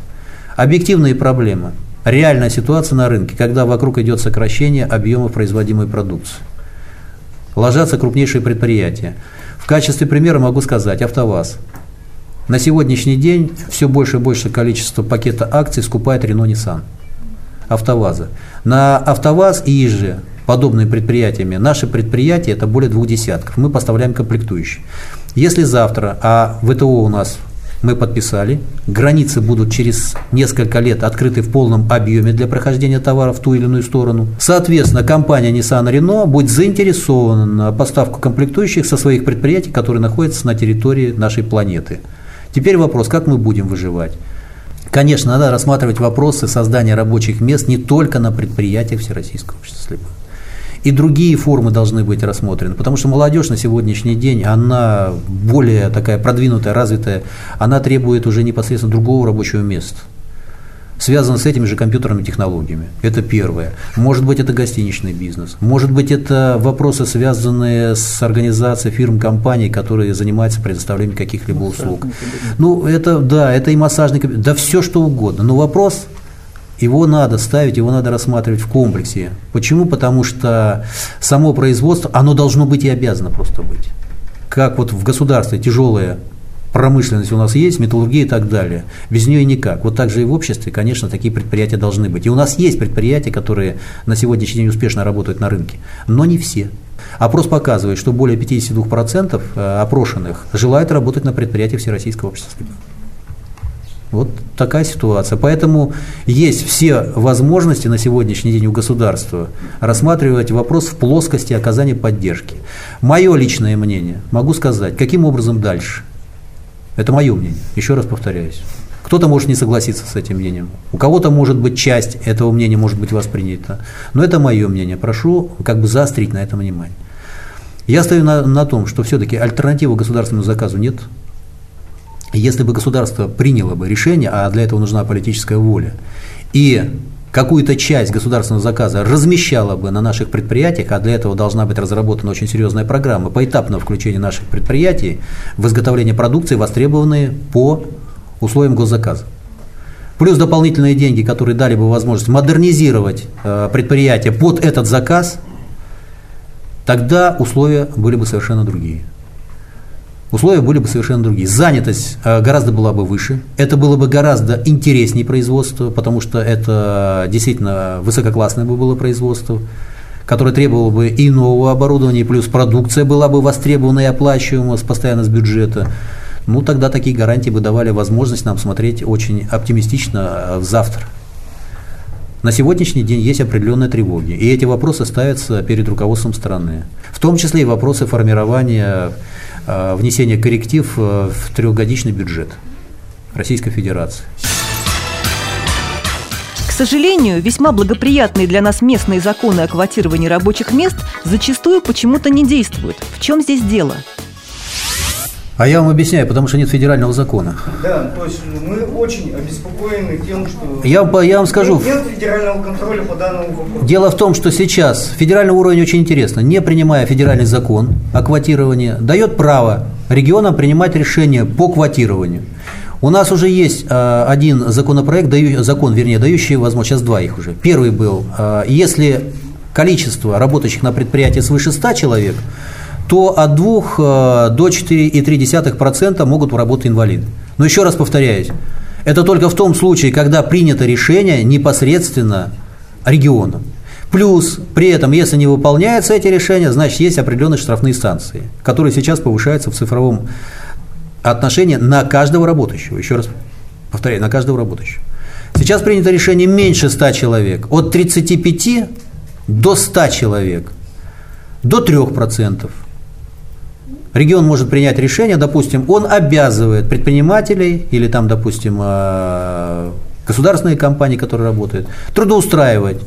Объективные проблемы – реальная ситуация на рынке, когда вокруг идет сокращение объемов производимой продукции. Ложатся крупнейшие предприятия. В качестве примера могу сказать АвтоВАЗ. На сегодняшний день все больше и больше количество пакета акций скупает Renault Nissan – АвтоВАЗа. На АвтоВАЗ и ИЖ подобными предприятиями, наши предприятия это более двух десятков. Мы поставляем комплектующие. Если завтра, а ВТО у нас мы подписали, границы будут через несколько лет открыты в полном объеме для прохождения товаров в ту или иную сторону. Соответственно, компания Nissan Renault будет заинтересована на поставку комплектующих со своих предприятий, которые находятся на территории нашей планеты. Теперь вопрос, как мы будем выживать? Конечно, надо рассматривать вопросы создания рабочих мест не только на предприятиях Всероссийского общества слепых. И другие формы должны быть рассмотрены, потому что молодежь на сегодняшний день, она более такая продвинутая, развитая, она требует уже непосредственно другого рабочего места – связано с этими же компьютерными технологиями. Это первое. Может быть, это гостиничный бизнес. Может быть, это вопросы, связанные с организацией фирм, компаний, которые занимаются предоставлением каких-либо услуг. Ну, это, да, это и массажный кабинет, да все что угодно. Но вопрос, его надо ставить, его надо рассматривать в комплексе. Почему? Потому что само производство, оно должно быть и обязано просто быть. Как вот в государстве тяжелое промышленность у нас есть, металлургия и так далее. Без нее никак. Вот так же и в обществе, конечно, такие предприятия должны быть. И у нас есть предприятия, которые на сегодняшний день успешно работают на рынке, но не все. Опрос показывает, что более 52% э, опрошенных желают работать на предприятиях Всероссийского общества. Вот такая ситуация. Поэтому есть все возможности на сегодняшний день у государства рассматривать вопрос в плоскости оказания поддержки. Мое личное мнение, могу сказать, каким образом дальше – это мое мнение, еще раз повторяюсь. Кто-то может не согласиться с этим мнением. У кого-то может быть часть этого мнения может быть воспринята. Но это мое мнение. Прошу как бы заострить на этом внимание. Я стою на, на том, что все-таки альтернативы государственному заказу нет. Если бы государство приняло бы решение, а для этого нужна политическая воля, и какую-то часть государственного заказа размещала бы на наших предприятиях, а для этого должна быть разработана очень серьезная программа поэтапного включения наших предприятий в изготовление продукции, востребованные по условиям госзаказа. Плюс дополнительные деньги, которые дали бы возможность модернизировать э, предприятие под этот заказ, тогда условия были бы совершенно другие условия были бы совершенно другие. Занятость э, гораздо была бы выше, это было бы гораздо интереснее производство, потому что это действительно высококлассное бы было производство, которое требовало бы и нового оборудования, плюс продукция была бы востребована и оплачиваема постоянно с бюджета. Ну, тогда такие гарантии бы давали возможность нам смотреть очень оптимистично э, в завтра. На сегодняшний день есть определенные тревоги, и эти вопросы ставятся перед руководством страны. В том числе и вопросы формирования Э, внесение корректив э, в трехгодичный бюджет Российской Федерации. К сожалению, весьма благоприятные для нас местные законы о квотировании рабочих мест зачастую почему-то не действуют. В чем здесь дело? А я вам объясняю, потому что нет федерального закона. Да, то есть мы очень обеспокоены тем, что я, я вам скажу, нет, федерального контроля по данному вопросу. Дело в том, что сейчас федеральный уровень очень интересно, не принимая федеральный закон о квотировании, дает право регионам принимать решения по квотированию. У нас уже есть э, один законопроект, даю, закон, вернее, дающий возможность, сейчас два их уже. Первый был, э, если количество работающих на предприятии свыше 100 человек, то от 2 э, до 4,3% могут работать инвалиды. Но еще раз повторяюсь, это только в том случае, когда принято решение непосредственно регионом. Плюс, при этом, если не выполняются эти решения, значит, есть определенные штрафные санкции, которые сейчас повышаются в цифровом отношении на каждого работающего. Еще раз повторяю, на каждого работающего. Сейчас принято решение меньше 100 человек. От 35 до 100 человек, до 3%. Регион может принять решение, допустим, он обязывает предпринимателей или там, допустим, э, государственные компании, которые работают, трудоустраивать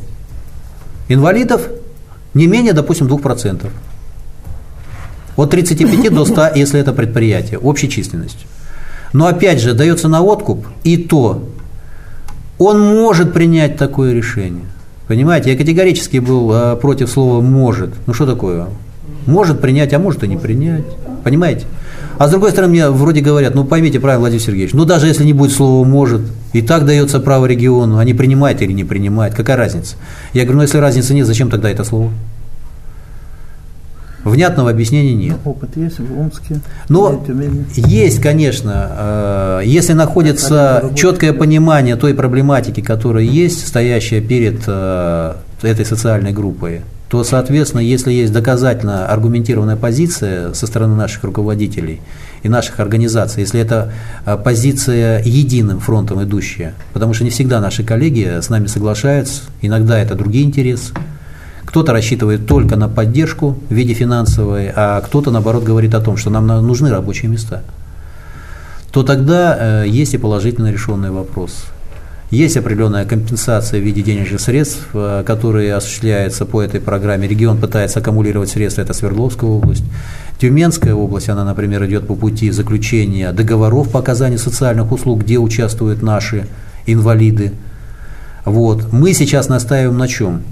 инвалидов не менее, допустим, 2%. От 35 до 100, (laughs) если это предприятие, общей численностью. Но опять же, дается на откуп, и то он может принять такое решение. Понимаете, я категорически был э, против слова «может». Ну что такое? Может принять, а может и не принять. Понимаете? А с другой стороны, мне вроде говорят, ну поймите правильно, Владимир Сергеевич, ну даже если не будет слова «может», и так дается право региону, они принимают или не принимают, какая разница? Я говорю, ну если разницы нет, зачем тогда это слово? Внятного объяснения нет. Ну, опыт есть в Омске, Но есть, конечно, э, если находится четкое понимание той проблематики, которая есть, стоящая перед э, этой социальной группой, то, соответственно, если есть доказательно аргументированная позиция со стороны наших руководителей и наших организаций, если это э, позиция единым фронтом идущая, потому что не всегда наши коллеги с нами соглашаются, иногда это другие интересы, кто-то рассчитывает только на поддержку в виде финансовой, а кто-то, наоборот, говорит о том, что нам нужны рабочие места, то тогда э, есть и положительно решенный вопрос. Есть определенная компенсация в виде денежных средств, э, которые осуществляются по этой программе. Регион пытается аккумулировать средства, это Свердловская область. Тюменская область, она, например, идет по пути заключения договоров по оказанию социальных услуг, где участвуют наши инвалиды. Вот. Мы сейчас настаиваем на чем?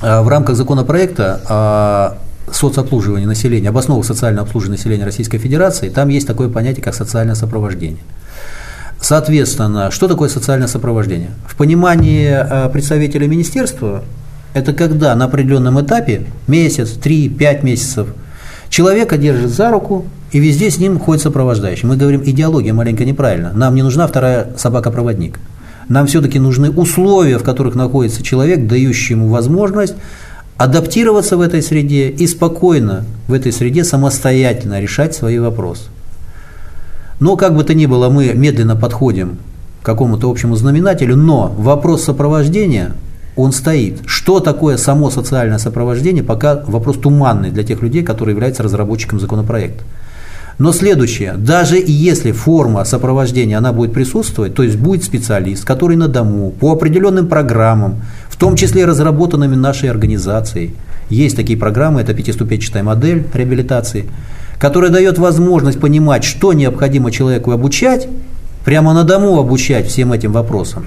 А, в рамках законопроекта о соцобслуживании населения, об основах социального обслуживания населения Российской Федерации, там есть такое понятие, как социальное сопровождение. Соответственно, что такое социальное сопровождение? В понимании а, представителя министерства, это когда на определенном этапе, месяц, три, пять месяцев, человека держит за руку, и везде с ним ходит сопровождающий. Мы говорим, идеология маленько неправильно. Нам не нужна вторая собака-проводник. Нам все-таки нужны условия, в которых находится человек, дающий ему возможность адаптироваться в этой среде и спокойно в этой среде самостоятельно решать свои вопросы. Но как бы то ни было, мы медленно подходим к какому-то общему знаменателю, но вопрос сопровождения, он стоит. Что такое само социальное сопровождение, пока вопрос туманный для тех людей, которые являются разработчиком законопроекта. Но следующее, даже если форма сопровождения, она будет присутствовать, то есть будет специалист, который на дому, по определенным программам, в том числе разработанными нашей организацией, есть такие программы, это пятиступенчатая модель реабилитации, которая дает возможность понимать, что необходимо человеку обучать, прямо на дому обучать всем этим вопросам.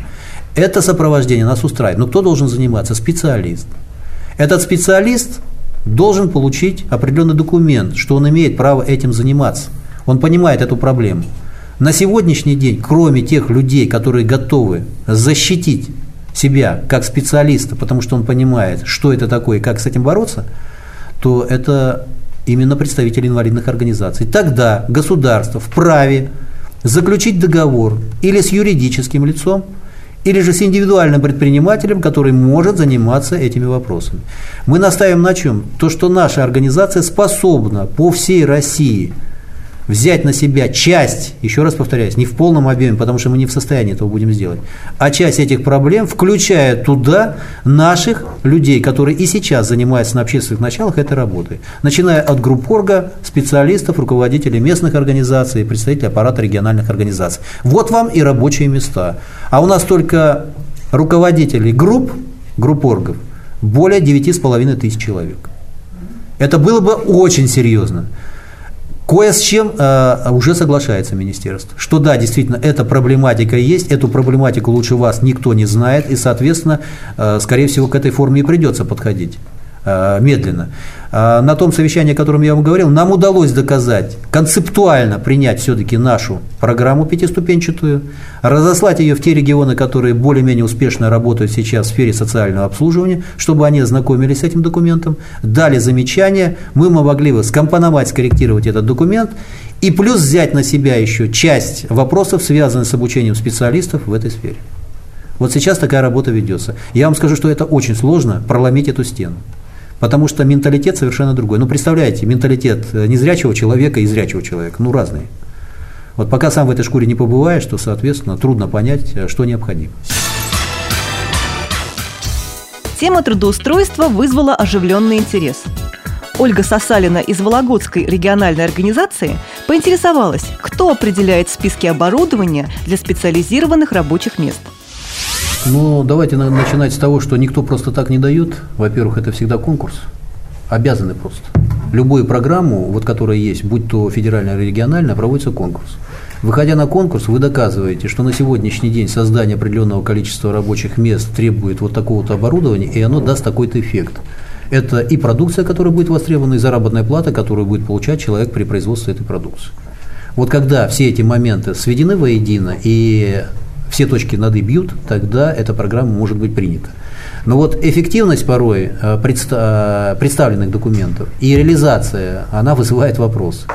Это сопровождение нас устраивает. Но кто должен заниматься? Специалист. Этот специалист должен получить определенный документ, что он имеет право этим заниматься. Он понимает эту проблему. На сегодняшний день, кроме тех людей, которые готовы защитить себя как специалиста, потому что он понимает, что это такое и как с этим бороться, то это именно представители инвалидных организаций. Тогда государство вправе заключить договор или с юридическим лицом, или же с индивидуальным предпринимателем, который может заниматься этими вопросами. Мы настаиваем на чем? То, что наша организация способна по всей России взять на себя часть, еще раз повторяюсь, не в полном объеме, потому что мы не в состоянии этого будем сделать, а часть этих проблем, включая туда наших людей, которые и сейчас занимаются на общественных началах этой работой, начиная от групп орга, специалистов, руководителей местных организаций, представителей аппарата региональных организаций. Вот вам и рабочие места. А у нас только руководителей групп, групп оргов, более 9,5 тысяч человек. Это было бы очень серьезно. Кое с чем э, уже соглашается министерство, что да, действительно, эта проблематика есть, эту проблематику лучше вас никто не знает, и, соответственно, э, скорее всего, к этой форме и придется подходить. Э, медленно. Э, на том совещании, о котором я вам говорил, нам удалось доказать, концептуально принять все-таки нашу программу пятиступенчатую, разослать ее в те регионы, которые более-менее успешно работают сейчас в сфере социального обслуживания, чтобы они ознакомились с этим документом, дали замечания, мы могли бы скомпоновать, скорректировать этот документ и плюс взять на себя еще часть вопросов, связанных с обучением специалистов в этой сфере. Вот сейчас такая работа ведется. Я вам скажу, что это очень сложно проломить эту стену. Потому что менталитет совершенно другой. Ну, представляете, менталитет э, незрячего человека и зрячего человека, ну, разные. Вот пока сам в этой шкуре не побываешь, то, соответственно, трудно понять, э, что необходимо. Тема трудоустройства вызвала оживленный интерес. Ольга Сосалина из Вологодской региональной организации поинтересовалась, кто определяет списки оборудования для специализированных рабочих мест. Ну, давайте начинать с того, что никто просто так не дает. Во-первых, это всегда конкурс. Обязаны просто. Любую программу, вот которая есть, будь то федеральная или региональная, проводится конкурс. Выходя на конкурс, вы доказываете, что на сегодняшний день создание определенного количества рабочих мест требует вот такого-то оборудования, и оно даст такой-то эффект. Это и продукция, которая будет востребована, и заработная плата, которую будет получать человек при производстве этой продукции. Вот когда все эти моменты сведены воедино и все точки над «и» бьют, тогда эта программа может быть принята. Но вот эффективность порой э, э, представленных документов и реализация, она вызывает вопрос.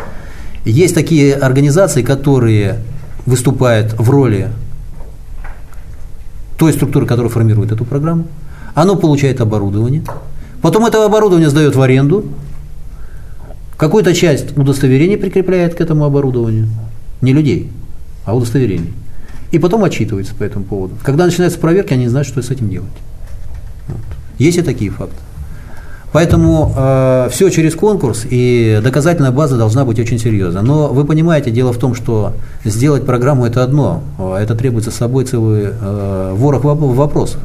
Есть такие организации, которые выступают в роли той структуры, которая формирует эту программу. Оно получает оборудование, Потом это оборудование сдает в аренду, какую-то часть удостоверений прикрепляет к этому оборудованию, не людей, а удостоверений. И потом отчитывается по этому поводу. Когда начинаются проверки, они не знают, что с этим делать. Вот. Есть и такие факты. Поэтому э, все через конкурс, и доказательная база должна быть очень серьезна. Но вы понимаете, дело в том, что сделать программу это одно, а это требуется с собой целый э, ворох вопросов.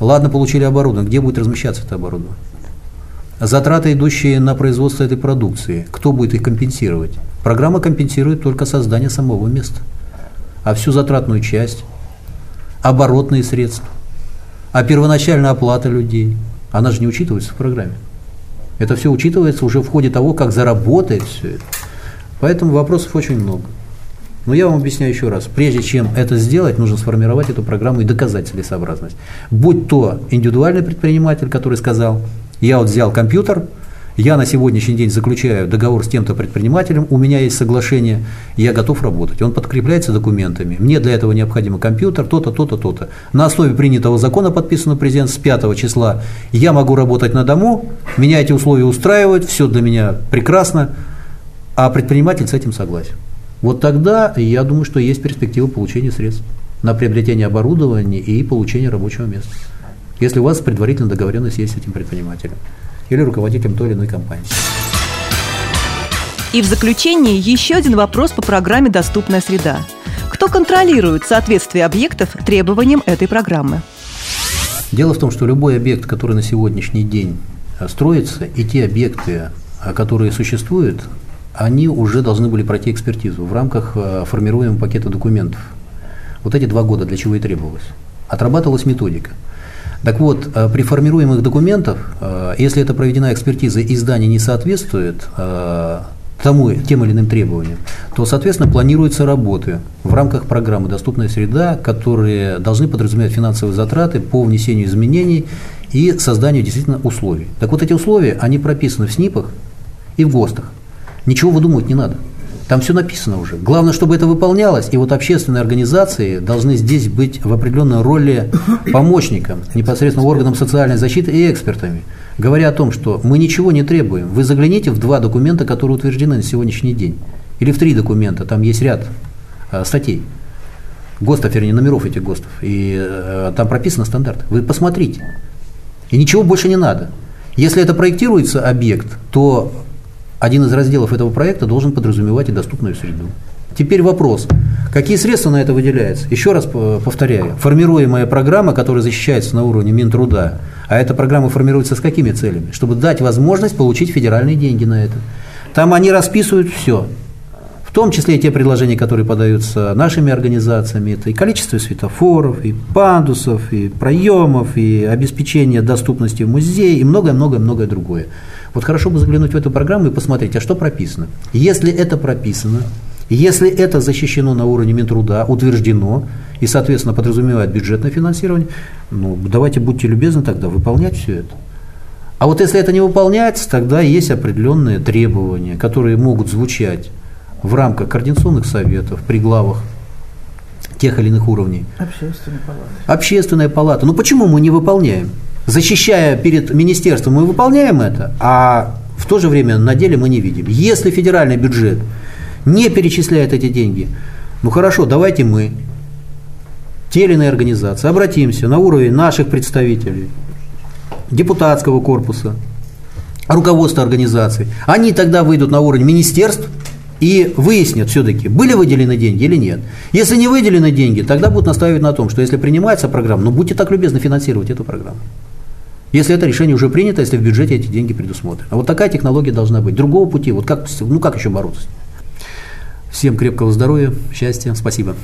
Ладно, получили оборудование, где будет размещаться это оборудование? Затраты, идущие на производство этой продукции, кто будет их компенсировать? Программа компенсирует только создание самого места. А всю затратную часть, оборотные средства, а первоначальная оплата людей, она же не учитывается в программе. Это все учитывается уже в ходе того, как заработает все это. Поэтому вопросов очень много. Но я вам объясняю еще раз. Прежде чем это сделать, нужно сформировать эту программу и доказать целесообразность. Будь то индивидуальный предприниматель, который сказал, я вот взял компьютер, я на сегодняшний день заключаю договор с тем-то предпринимателем, у меня есть соглашение, я готов работать. Он подкрепляется документами. Мне для этого необходим компьютер, то-то, то-то, то-то. На основе принятого закона, подписанного президент с 5 числа, я могу работать на дому, меня эти условия устраивают, все для меня прекрасно, а предприниматель с этим согласен. Вот тогда я думаю, что есть перспектива получения средств на приобретение оборудования и получение рабочего места. Если у вас предварительно договоренность есть с этим предпринимателем или руководителем той или иной компании. И в заключении еще один вопрос по программе «Доступная среда». Кто контролирует соответствие объектов требованиям этой программы? Дело в том, что любой объект, который на сегодняшний день строится, и те объекты, которые существуют, они уже должны были пройти экспертизу в рамках э, формируемого пакета документов. Вот эти два года для чего и требовалось. Отрабатывалась методика. Так вот, э, при формируемых документах, э, если это проведена экспертиза и здание не соответствует тому, тем или иным требованиям, то, соответственно, планируются работы в рамках программы «Доступная среда», которые должны подразумевать финансовые затраты по внесению изменений и созданию действительно условий. Так вот, эти условия, они прописаны в СНИПах и в ГОСТах. Ничего выдумывать не надо. Там все написано уже. Главное, чтобы это выполнялось, и вот общественные организации должны здесь быть в определенной роли помощником, непосредственно органам социальной защиты и экспертами, говоря о том, что мы ничего не требуем. Вы загляните в два документа, которые утверждены на сегодняшний день, или в три документа, там есть ряд э, статей, ГОСТов, вернее, номеров этих ГОСТов, и э, там прописано стандарт. Вы посмотрите. И ничего больше не надо. Если это проектируется объект, то один из разделов этого проекта должен подразумевать и доступную среду. Теперь вопрос, какие средства на это выделяются? Еще раз повторяю, формируемая программа, которая защищается на уровне Минтруда, а эта программа формируется с какими целями? Чтобы дать возможность получить федеральные деньги на это. Там они расписывают все, в том числе и те предложения, которые подаются нашими организациями, это и количество светофоров, и пандусов, и проемов, и обеспечение доступности в музее, и многое-многое-многое другое. Вот хорошо бы заглянуть в эту программу и посмотреть, а что прописано. Если это прописано, если это защищено на уровне Минтруда, утверждено и, соответственно, подразумевает бюджетное финансирование, ну, давайте будьте любезны тогда выполнять все это. А вот если это не выполняется, тогда есть определенные требования, которые могут звучать в рамках координационных советов при главах тех или иных уровней. Общественная палата. Общественная палата. Ну почему мы не выполняем? Защищая перед министерством, мы выполняем это, а в то же время на деле мы не видим. Если федеральный бюджет не перечисляет эти деньги, ну хорошо, давайте мы, те или иные организации, обратимся на уровень наших представителей, депутатского корпуса, руководства организаций, они тогда выйдут на уровень министерств и выяснят все-таки, были выделены деньги или нет. Если не выделены деньги, тогда будут настаивать на том, что если принимается программа, ну будьте так любезны финансировать эту программу. Если это решение уже принято, если в бюджете эти деньги предусмотрены. А вот такая технология должна быть. Другого пути, вот как, ну как еще бороться? Всем крепкого здоровья, счастья, спасибо.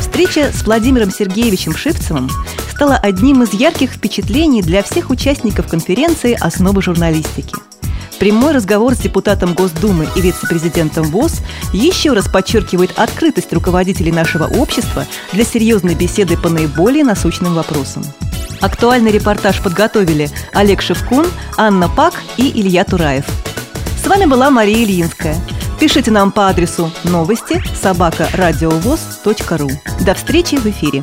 Встреча с Владимиром Сергеевичем Шивцевым стала одним из ярких впечатлений для всех участников конференции «Основы журналистики». Прямой разговор с депутатом Госдумы и вице-президентом ВОЗ еще раз подчеркивает открытость руководителей нашего общества для серьезной беседы по наиболее насущным вопросам. Актуальный репортаж подготовили Олег Шевкун, Анна Пак и Илья Тураев. С вами была Мария Ильинская. Пишите нам по адресу новости собака ру. До встречи в эфире.